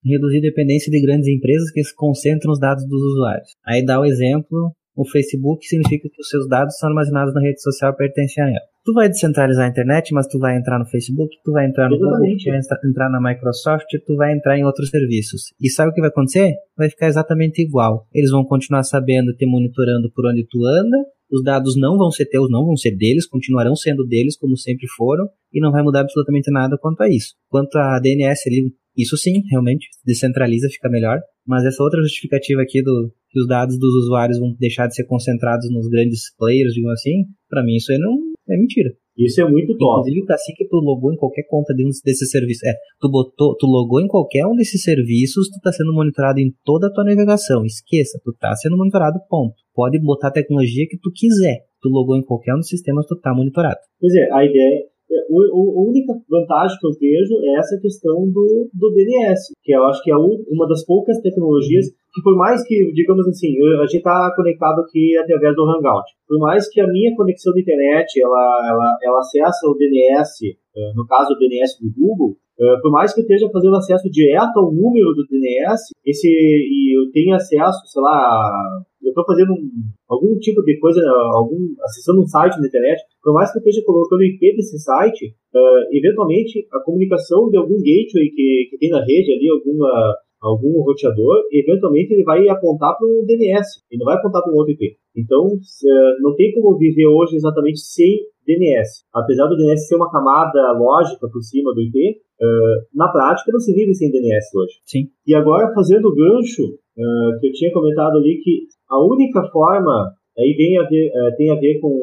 reduzir dependência de grandes empresas que se concentram nos dados dos usuários. Aí dá o exemplo o Facebook significa que os seus dados são armazenados na rede social e pertencem a ela. Tu vai descentralizar a internet, mas tu vai entrar no Facebook, tu vai entrar no Google, tu vai entrar na Microsoft, tu vai entrar em outros serviços. E sabe o que vai acontecer? Vai ficar exatamente igual. Eles vão continuar sabendo, te monitorando por onde tu anda, os dados não vão ser teus, não vão ser deles, continuarão sendo deles como sempre foram, e não vai mudar absolutamente nada quanto a isso. Quanto a DNS ali, isso sim, realmente, descentraliza, fica melhor, mas essa outra justificativa aqui do que os dados dos usuários vão deixar de ser concentrados nos grandes players, digamos assim, para mim isso aí não é mentira. Isso é muito top. Inclusive, o Cacique, tu logou em qualquer conta de um desses serviços. É, tu botou, tu logou em qualquer um desses serviços, tu tá sendo monitorado em toda a tua navegação. Esqueça, tu tá sendo monitorado, ponto. Pode botar a tecnologia que tu quiser. Tu logou em qualquer um dos sistemas, tu tá monitorado. Pois é, a ideia é, a única vantagem que eu vejo é essa questão do, do DNS, que eu acho que é uma das poucas tecnologias que por mais que, digamos assim, a gente está conectado aqui através do Hangout, por mais que a minha conexão de internet ela, ela, ela acessa o DNS, eh, no caso o DNS do Google, eh, por mais que eu esteja fazendo acesso direto ao número do DNS, esse, e eu tenha acesso, sei lá, eu estou fazendo um, algum tipo de coisa, algum, acessando um site na internet, por mais que eu esteja colocando o IP desse site, uh, eventualmente a comunicação de algum gateway que, que tem na rede ali, alguma algum roteador, eventualmente ele vai apontar para um DNS, ele não vai apontar para um outro IP. Então, não tem como viver hoje exatamente sem DNS. Apesar do DNS ser uma camada lógica por cima do IP, na prática não se vive sem DNS hoje. Sim. E agora, fazendo o gancho que eu tinha comentado ali, que a única forma aí vem a ver, tem a ver com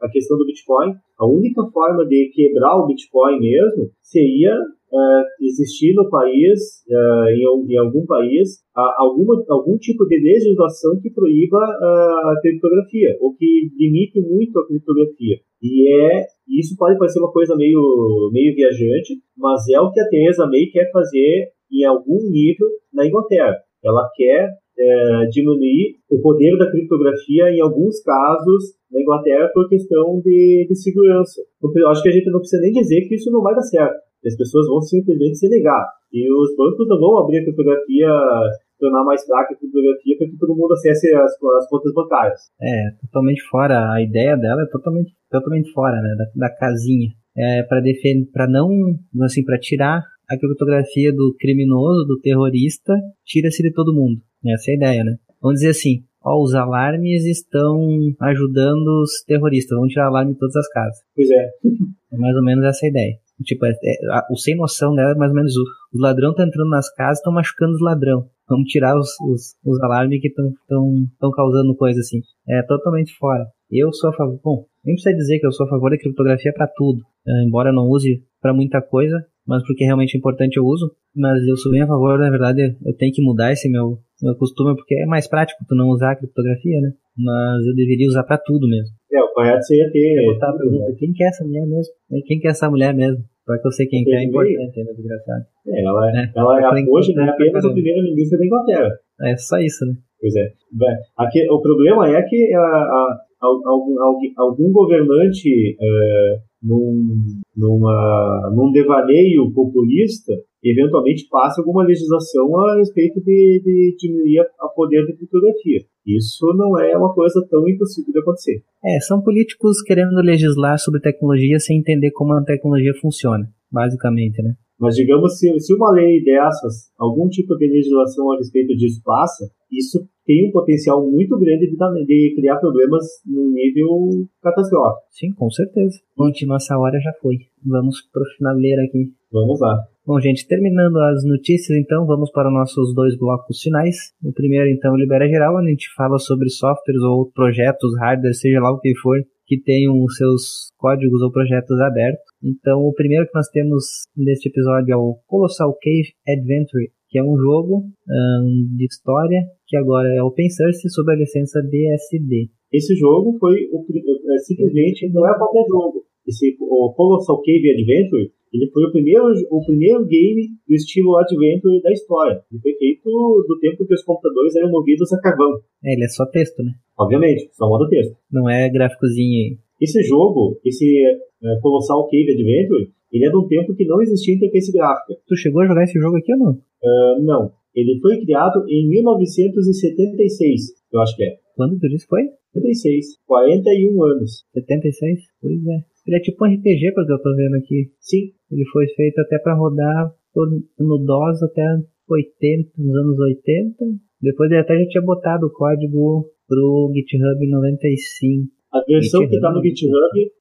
a questão do Bitcoin. A única forma de quebrar o Bitcoin mesmo seria uh, existir no país, uh, em, em, algum país, uh, alguma, algum tipo de legislação que proíba a criptografia, ou que limite muito a criptografia. E é, isso pode parecer uma coisa meio, meio viajante, mas é o que a Theresa May quer fazer em algum nível na Inglaterra. Ela quer é, diminuir o poder da criptografia em alguns casos na Inglaterra por questão de, de segurança. Eu acho que a gente não precisa nem dizer que isso não vai dar certo. As pessoas vão simplesmente se negar. E os bancos não vão abrir a criptografia, tornar mais fraca a criptografia para que todo mundo acesse as, as, contas bancárias. É, totalmente fora. A ideia dela é totalmente, totalmente fora né, da, da casinha. É para defender, para não, assim, para tirar a criptografia do criminoso, do terrorista, tira-se de todo mundo. Essa é a ideia, né? Vamos dizer assim, ó, os alarmes estão ajudando os terroristas, vão tirar alarme de todas as casas. Pois é. É mais ou menos essa a ideia. Tipo, é, é, a, o sem noção dela é mais ou menos o, o ladrão tá entrando nas casas estão machucando os ladrão. Vamos tirar os, os, os alarmes que estão causando coisa assim. É totalmente fora. Eu sou a favor. Bom, nem precisa dizer que eu sou a favor da criptografia para tudo. É, embora eu não use para muita coisa, mas porque realmente é importante eu uso. Mas eu sou bem a favor, na verdade, eu tenho que mudar esse meu, meu costume, porque é mais prático tu não usar a criptografia, né? Mas eu deveria usar para tudo mesmo. É, o correto seria ter. botar a pergunta: quem que é essa mulher mesmo? Quem que é essa mulher mesmo? Para que eu sei quem que é, é importante ainda, desgraçado. É, ela é, é. Ela é hoje né, apenas a primeira-ministra da Inglaterra. É só isso, né? Pois é. Aqui, o problema é que a, a, algum, algum governante é, num, numa, num devaneio populista eventualmente passe alguma legislação a respeito de, de diminuir a poder da criptografia. Isso não é uma coisa tão impossível de acontecer. É, são políticos querendo legislar sobre tecnologia sem entender como a tecnologia funciona, basicamente, né? Mas digamos, se, se uma lei dessas, algum tipo de legislação a respeito disso passa, isso tem um potencial muito grande de, de criar problemas num nível catastrófico. Sim, com certeza. Bom, nossa hora já foi. Vamos pro finaleiro aqui. Vamos lá. Bom, gente, terminando as notícias, então, vamos para os nossos dois blocos finais. O primeiro, então, Libera Geral, onde a gente fala sobre softwares ou projetos, hardware, seja lá o que for, que tenham os seus códigos ou projetos abertos. Então, o primeiro que nós temos neste episódio é o Colossal Cave Adventure, que é um jogo um, de história que agora é open source sob a licença BSD. Esse jogo foi o, é, simplesmente não é qualquer jogo. Esse o Colossal Cave Adventure ele foi o primeiro, o primeiro game do estilo Adventure da história. Ele foi feito do tempo que os computadores eram movidos a carvão. É, ele é só texto, né? Obviamente, só modo texto. Não é gráficozinho. Esse jogo, esse é, Colossal Cave Adventure, ele é de um tempo que não existia interface gráfica. Tu chegou a jogar esse jogo aqui ou não? Uh, não. Ele foi criado em 1976, eu acho que é. Quando tu disse foi? 76. 41 anos. 76? Pois é. Ele é tipo um RPG, pelo que eu tô vendo aqui. Sim. Ele foi feito até para rodar no DOS até 80, nos anos 80. Depois ele até já tinha botado o código pro GitHub 95. A versão que está no GitHub,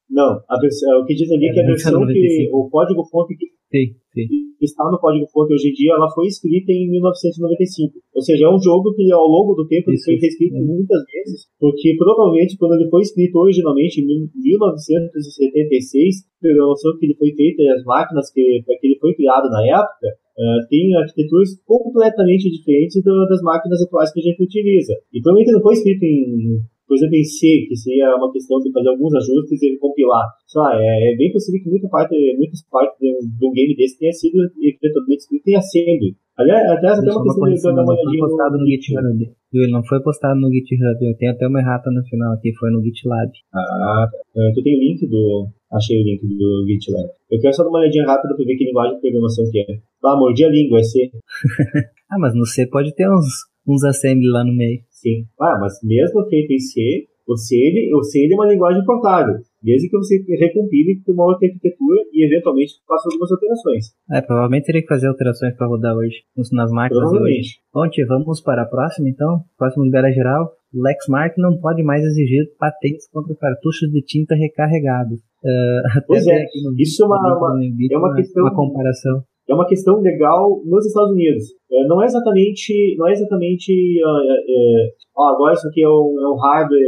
não, a versão, o que diz ali é que a versão que, o código-fonte que sim, sim. está no código-fonte hoje em dia, ela foi escrita em 1995. Ou seja, é um jogo que ao longo do tempo Isso. foi reescrito muitas vezes, porque provavelmente quando ele foi escrito originalmente em 1976, pela noção que ele foi feito e as máquinas que, que ele foi criado na época, Uh, tem arquiteturas completamente diferentes do, das máquinas atuais que a gente utiliza. E provavelmente não foi escrito em por exemplo, em C, que seria uma questão de fazer alguns ajustes e compilar. Sei lá, é, é bem possível que muita parte, muitas partes de um, de um game desse tenha sido eventualmente escrito em assembly. Aliás, até até uma questão de dar uma olhadinha no, postado no GitHub. Ele não foi postado no GitHub. Eu tenho até uma errata no final aqui, foi no GitLab. Ah, tá. tu tem o link do. Achei o link do GitLab. Eu quero só dar uma olhadinha rápida pra ver que linguagem de programação que é. Ah, mordi a língua, é C. ah, mas no C pode ter uns, uns assembly lá no meio. Sim. Ah, mas mesmo feito em C, o C, ele, o C ele é uma linguagem portável, desde que você recompile com uma outra arquitetura e eventualmente faça algumas alterações. É, provavelmente teria que fazer alterações para rodar hoje nas máquinas hoje. Bom, tia, vamos para a próxima então. Próximo lugar é geral. Lexmark não pode mais exigir patentes contra cartuchos de tinta recarregados. Uh, pois é, isso é uma, uma, é uma questão. Uma comparação é uma questão legal nos Estados Unidos. É, não é exatamente, não é exatamente, é, é, agora isso aqui é um, é um hardware,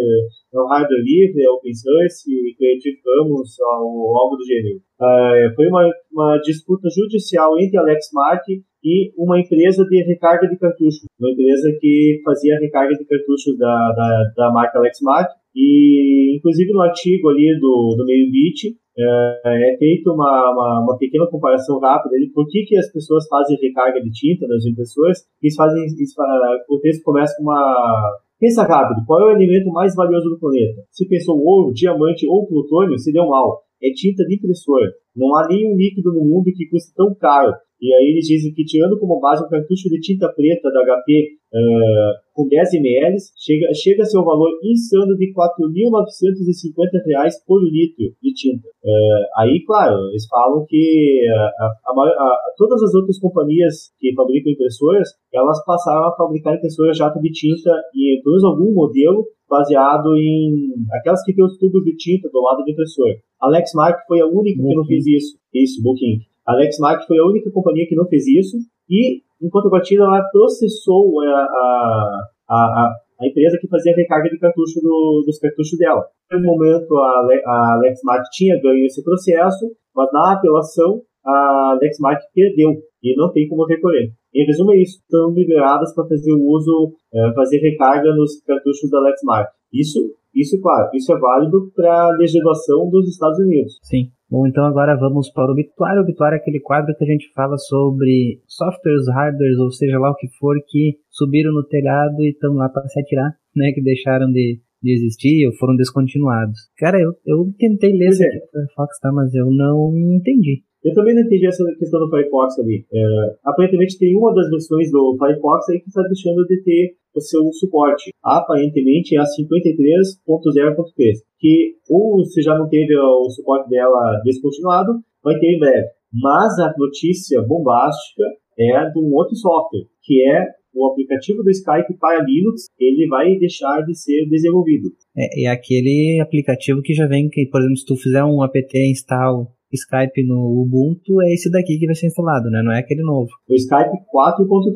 é um hardware livre, é open source, Creative Commons, ou algo do gênero. É, foi uma, uma disputa judicial entre a Lexmark e uma empresa de recarga de cartuchos, uma empresa que fazia recarga de cartuchos da, da, da marca Lexmark, e inclusive no artigo ali do, do meio bit é, é feita uma, uma, uma, pequena comparação rápida de por que, que as pessoas fazem recarga de tinta nas impressoras. Eles fazem, eles, o texto começa com uma. Pensa rápido, qual é o elemento mais valioso do planeta? Se pensou ouro, diamante ou plutônio, se deu mal. É tinta de impressora. Não há nenhum líquido no mundo que custe tão caro e aí eles dizem que, tirando como base um cartucho de tinta preta da HP uh, com 10 ml, chega, chega a ser um valor insano de R$ 4.950 por litro de tinta. Uh, aí, claro, eles falam que a, a, a, todas as outras companhias que fabricam impressoras, elas passaram a fabricar impressoras jato de tinta e pelo menos algum modelo baseado em aquelas que têm os tubos de tinta do lado da impressora. A Lexmark foi a única que não fez isso. Isso, Booking. A Lexmark foi a única companhia que não fez isso e, em contrapartida, ela processou a, a, a, a empresa que fazia a recarga de cartucho do, dos cartuchos dela. No momento, a, a Lexmark tinha ganho esse processo, mas na apelação, a Lexmark perdeu e não tem como recorrer. Em resumo, é isso. Estão liberadas para fazer o uso, é, fazer recarga nos cartuchos da Lexmark. Isso, isso, claro, isso é válido para a legislação dos Estados Unidos. Sim. Bom, então agora vamos para o obituário. O obituário é aquele quadro que a gente fala sobre softwares, hardwares, ou seja lá o que for, que subiram no telhado e estão lá para se atirar, né? Que deixaram de, de existir ou foram descontinuados. Cara, eu, eu tentei ler esse é. Firefox, tá? Mas eu não entendi. Eu também não entendi essa questão do Firefox ali. É, aparentemente tem uma das versões do Firefox aí que está deixando de ter o seu suporte. Aparentemente é a 53.0.3, que ou se já não teve o suporte dela descontinuado, vai ter em breve. Mas a notícia bombástica é de um outro software, que é o aplicativo do Skype para Linux, ele vai deixar de ser desenvolvido. É, é aquele aplicativo que já vem, que, por exemplo, se tu fizer um apt install Skype no Ubuntu é esse daqui que vai ser instalado, né? Não é aquele novo. O Skype 4.3.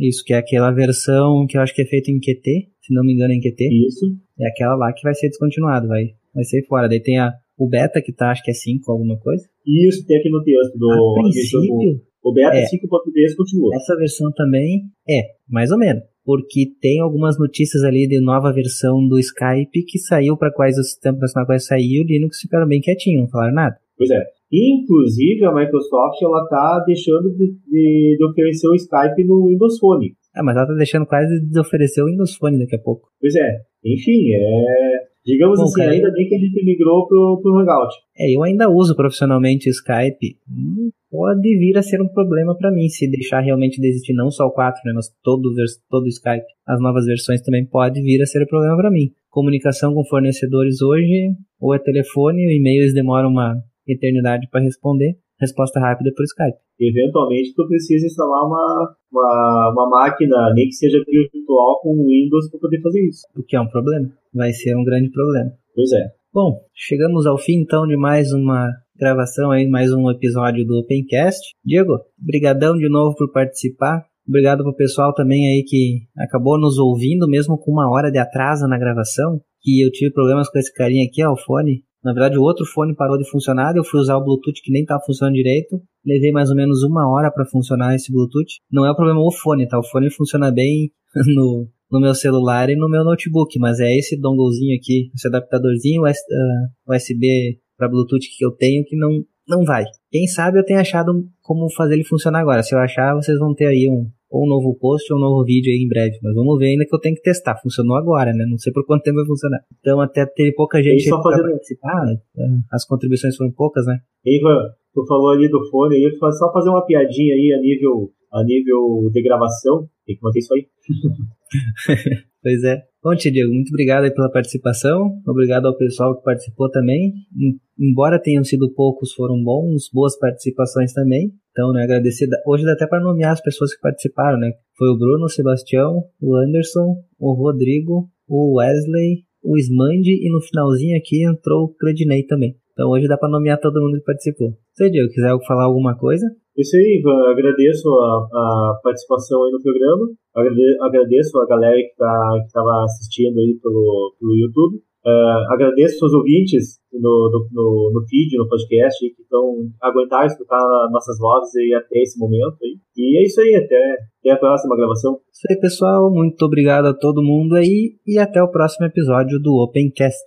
Isso, que é aquela versão que eu acho que é feita em QT, se não me engano é em QT. Isso. É aquela lá que vai ser descontinuado, vai, vai ser fora. Daí tem a, o beta que tá, acho que é 5 alguma coisa. Isso, tem aqui no texto do... A princípio... O beta é, 5.3 continua. Essa versão também é, mais ou menos porque tem algumas notícias ali de nova versão do Skype que saiu para quais o sistema operacional quais saiu, o Linux ficaram bem quietinho, não falaram nada. Pois é. Inclusive, a Microsoft ela está deixando de, de, de, oferecer o Skype no Windows Phone. Ah, mas ela está deixando quase de oferecer o Windows Phone daqui a pouco. Pois é. Enfim, é... Digamos Bom, assim, cara, ainda bem que a gente migrou pro, pro Hangout. É, eu ainda uso profissionalmente o Skype. Hum, pode vir a ser um problema para mim se deixar realmente de existir não só o 4, né, mas todo, todo o Skype. As novas versões também pode vir a ser um problema para mim. Comunicação com fornecedores hoje, ou é telefone, o e-mail eles demoram uma eternidade para responder. resposta rápida por Skype. Eventualmente tu precisa instalar uma, uma, uma máquina, nem que seja virtual, com Windows para poder fazer isso. O que é um problema. Vai ser um grande problema. Pois é. Bom, chegamos ao fim então de mais uma gravação aí, mais um episódio do Opencast. Diego, brigadão de novo por participar. Obrigado pro pessoal também aí que acabou nos ouvindo, mesmo com uma hora de atraso na gravação. Que eu tive problemas com esse carinha aqui, ó, o fone. Na verdade, o outro fone parou de funcionar, eu fui usar o Bluetooth que nem estava funcionando direito. Levei mais ou menos uma hora para funcionar esse Bluetooth. Não é o problema o fone, tá? O fone funciona bem no, no meu celular e no meu notebook, mas é esse donglezinho aqui, esse adaptadorzinho USB ah, para Bluetooth que eu tenho que não, não vai. Quem sabe eu tenho achado como fazer ele funcionar agora. Se eu achar, vocês vão ter aí um, ou um novo post ou um novo vídeo aí em breve. Mas vamos ver ainda que eu tenho que testar. Funcionou agora, né? Não sei por quanto tempo vai funcionar. Então até teve pouca gente fazendo... participar. Né? As contribuições foram poucas, né? Ivan, tu falou ali do fone aí, só fazer uma piadinha aí a nível, a nível de gravação. Tem que manter isso aí. pois é. Bom, Tia Diego, muito obrigado aí pela participação. Obrigado ao pessoal que participou também. Embora tenham sido poucos, foram bons, boas participações também. Então, né, agradecer. Hoje dá até para nomear as pessoas que participaram, né? Foi o Bruno, o Sebastião, o Anderson, o Rodrigo, o Wesley, o Smandi e no finalzinho aqui entrou o Cledinei também. Então hoje dá para nomear todo mundo que participou. Se Diego quiser falar alguma coisa? Isso aí, Ivan. Agradeço a, a participação aí no programa. Agradeço a galera que tá, estava assistindo aí pelo, pelo YouTube. Uh, agradeço aos ouvintes no, no, no, no, feed, no podcast, que estão aguentar escutar nossas vozes aí até esse momento. Aí. E é isso aí, até, até a próxima gravação. Isso aí, pessoal. Muito obrigado a todo mundo aí e até o próximo episódio do Opencast.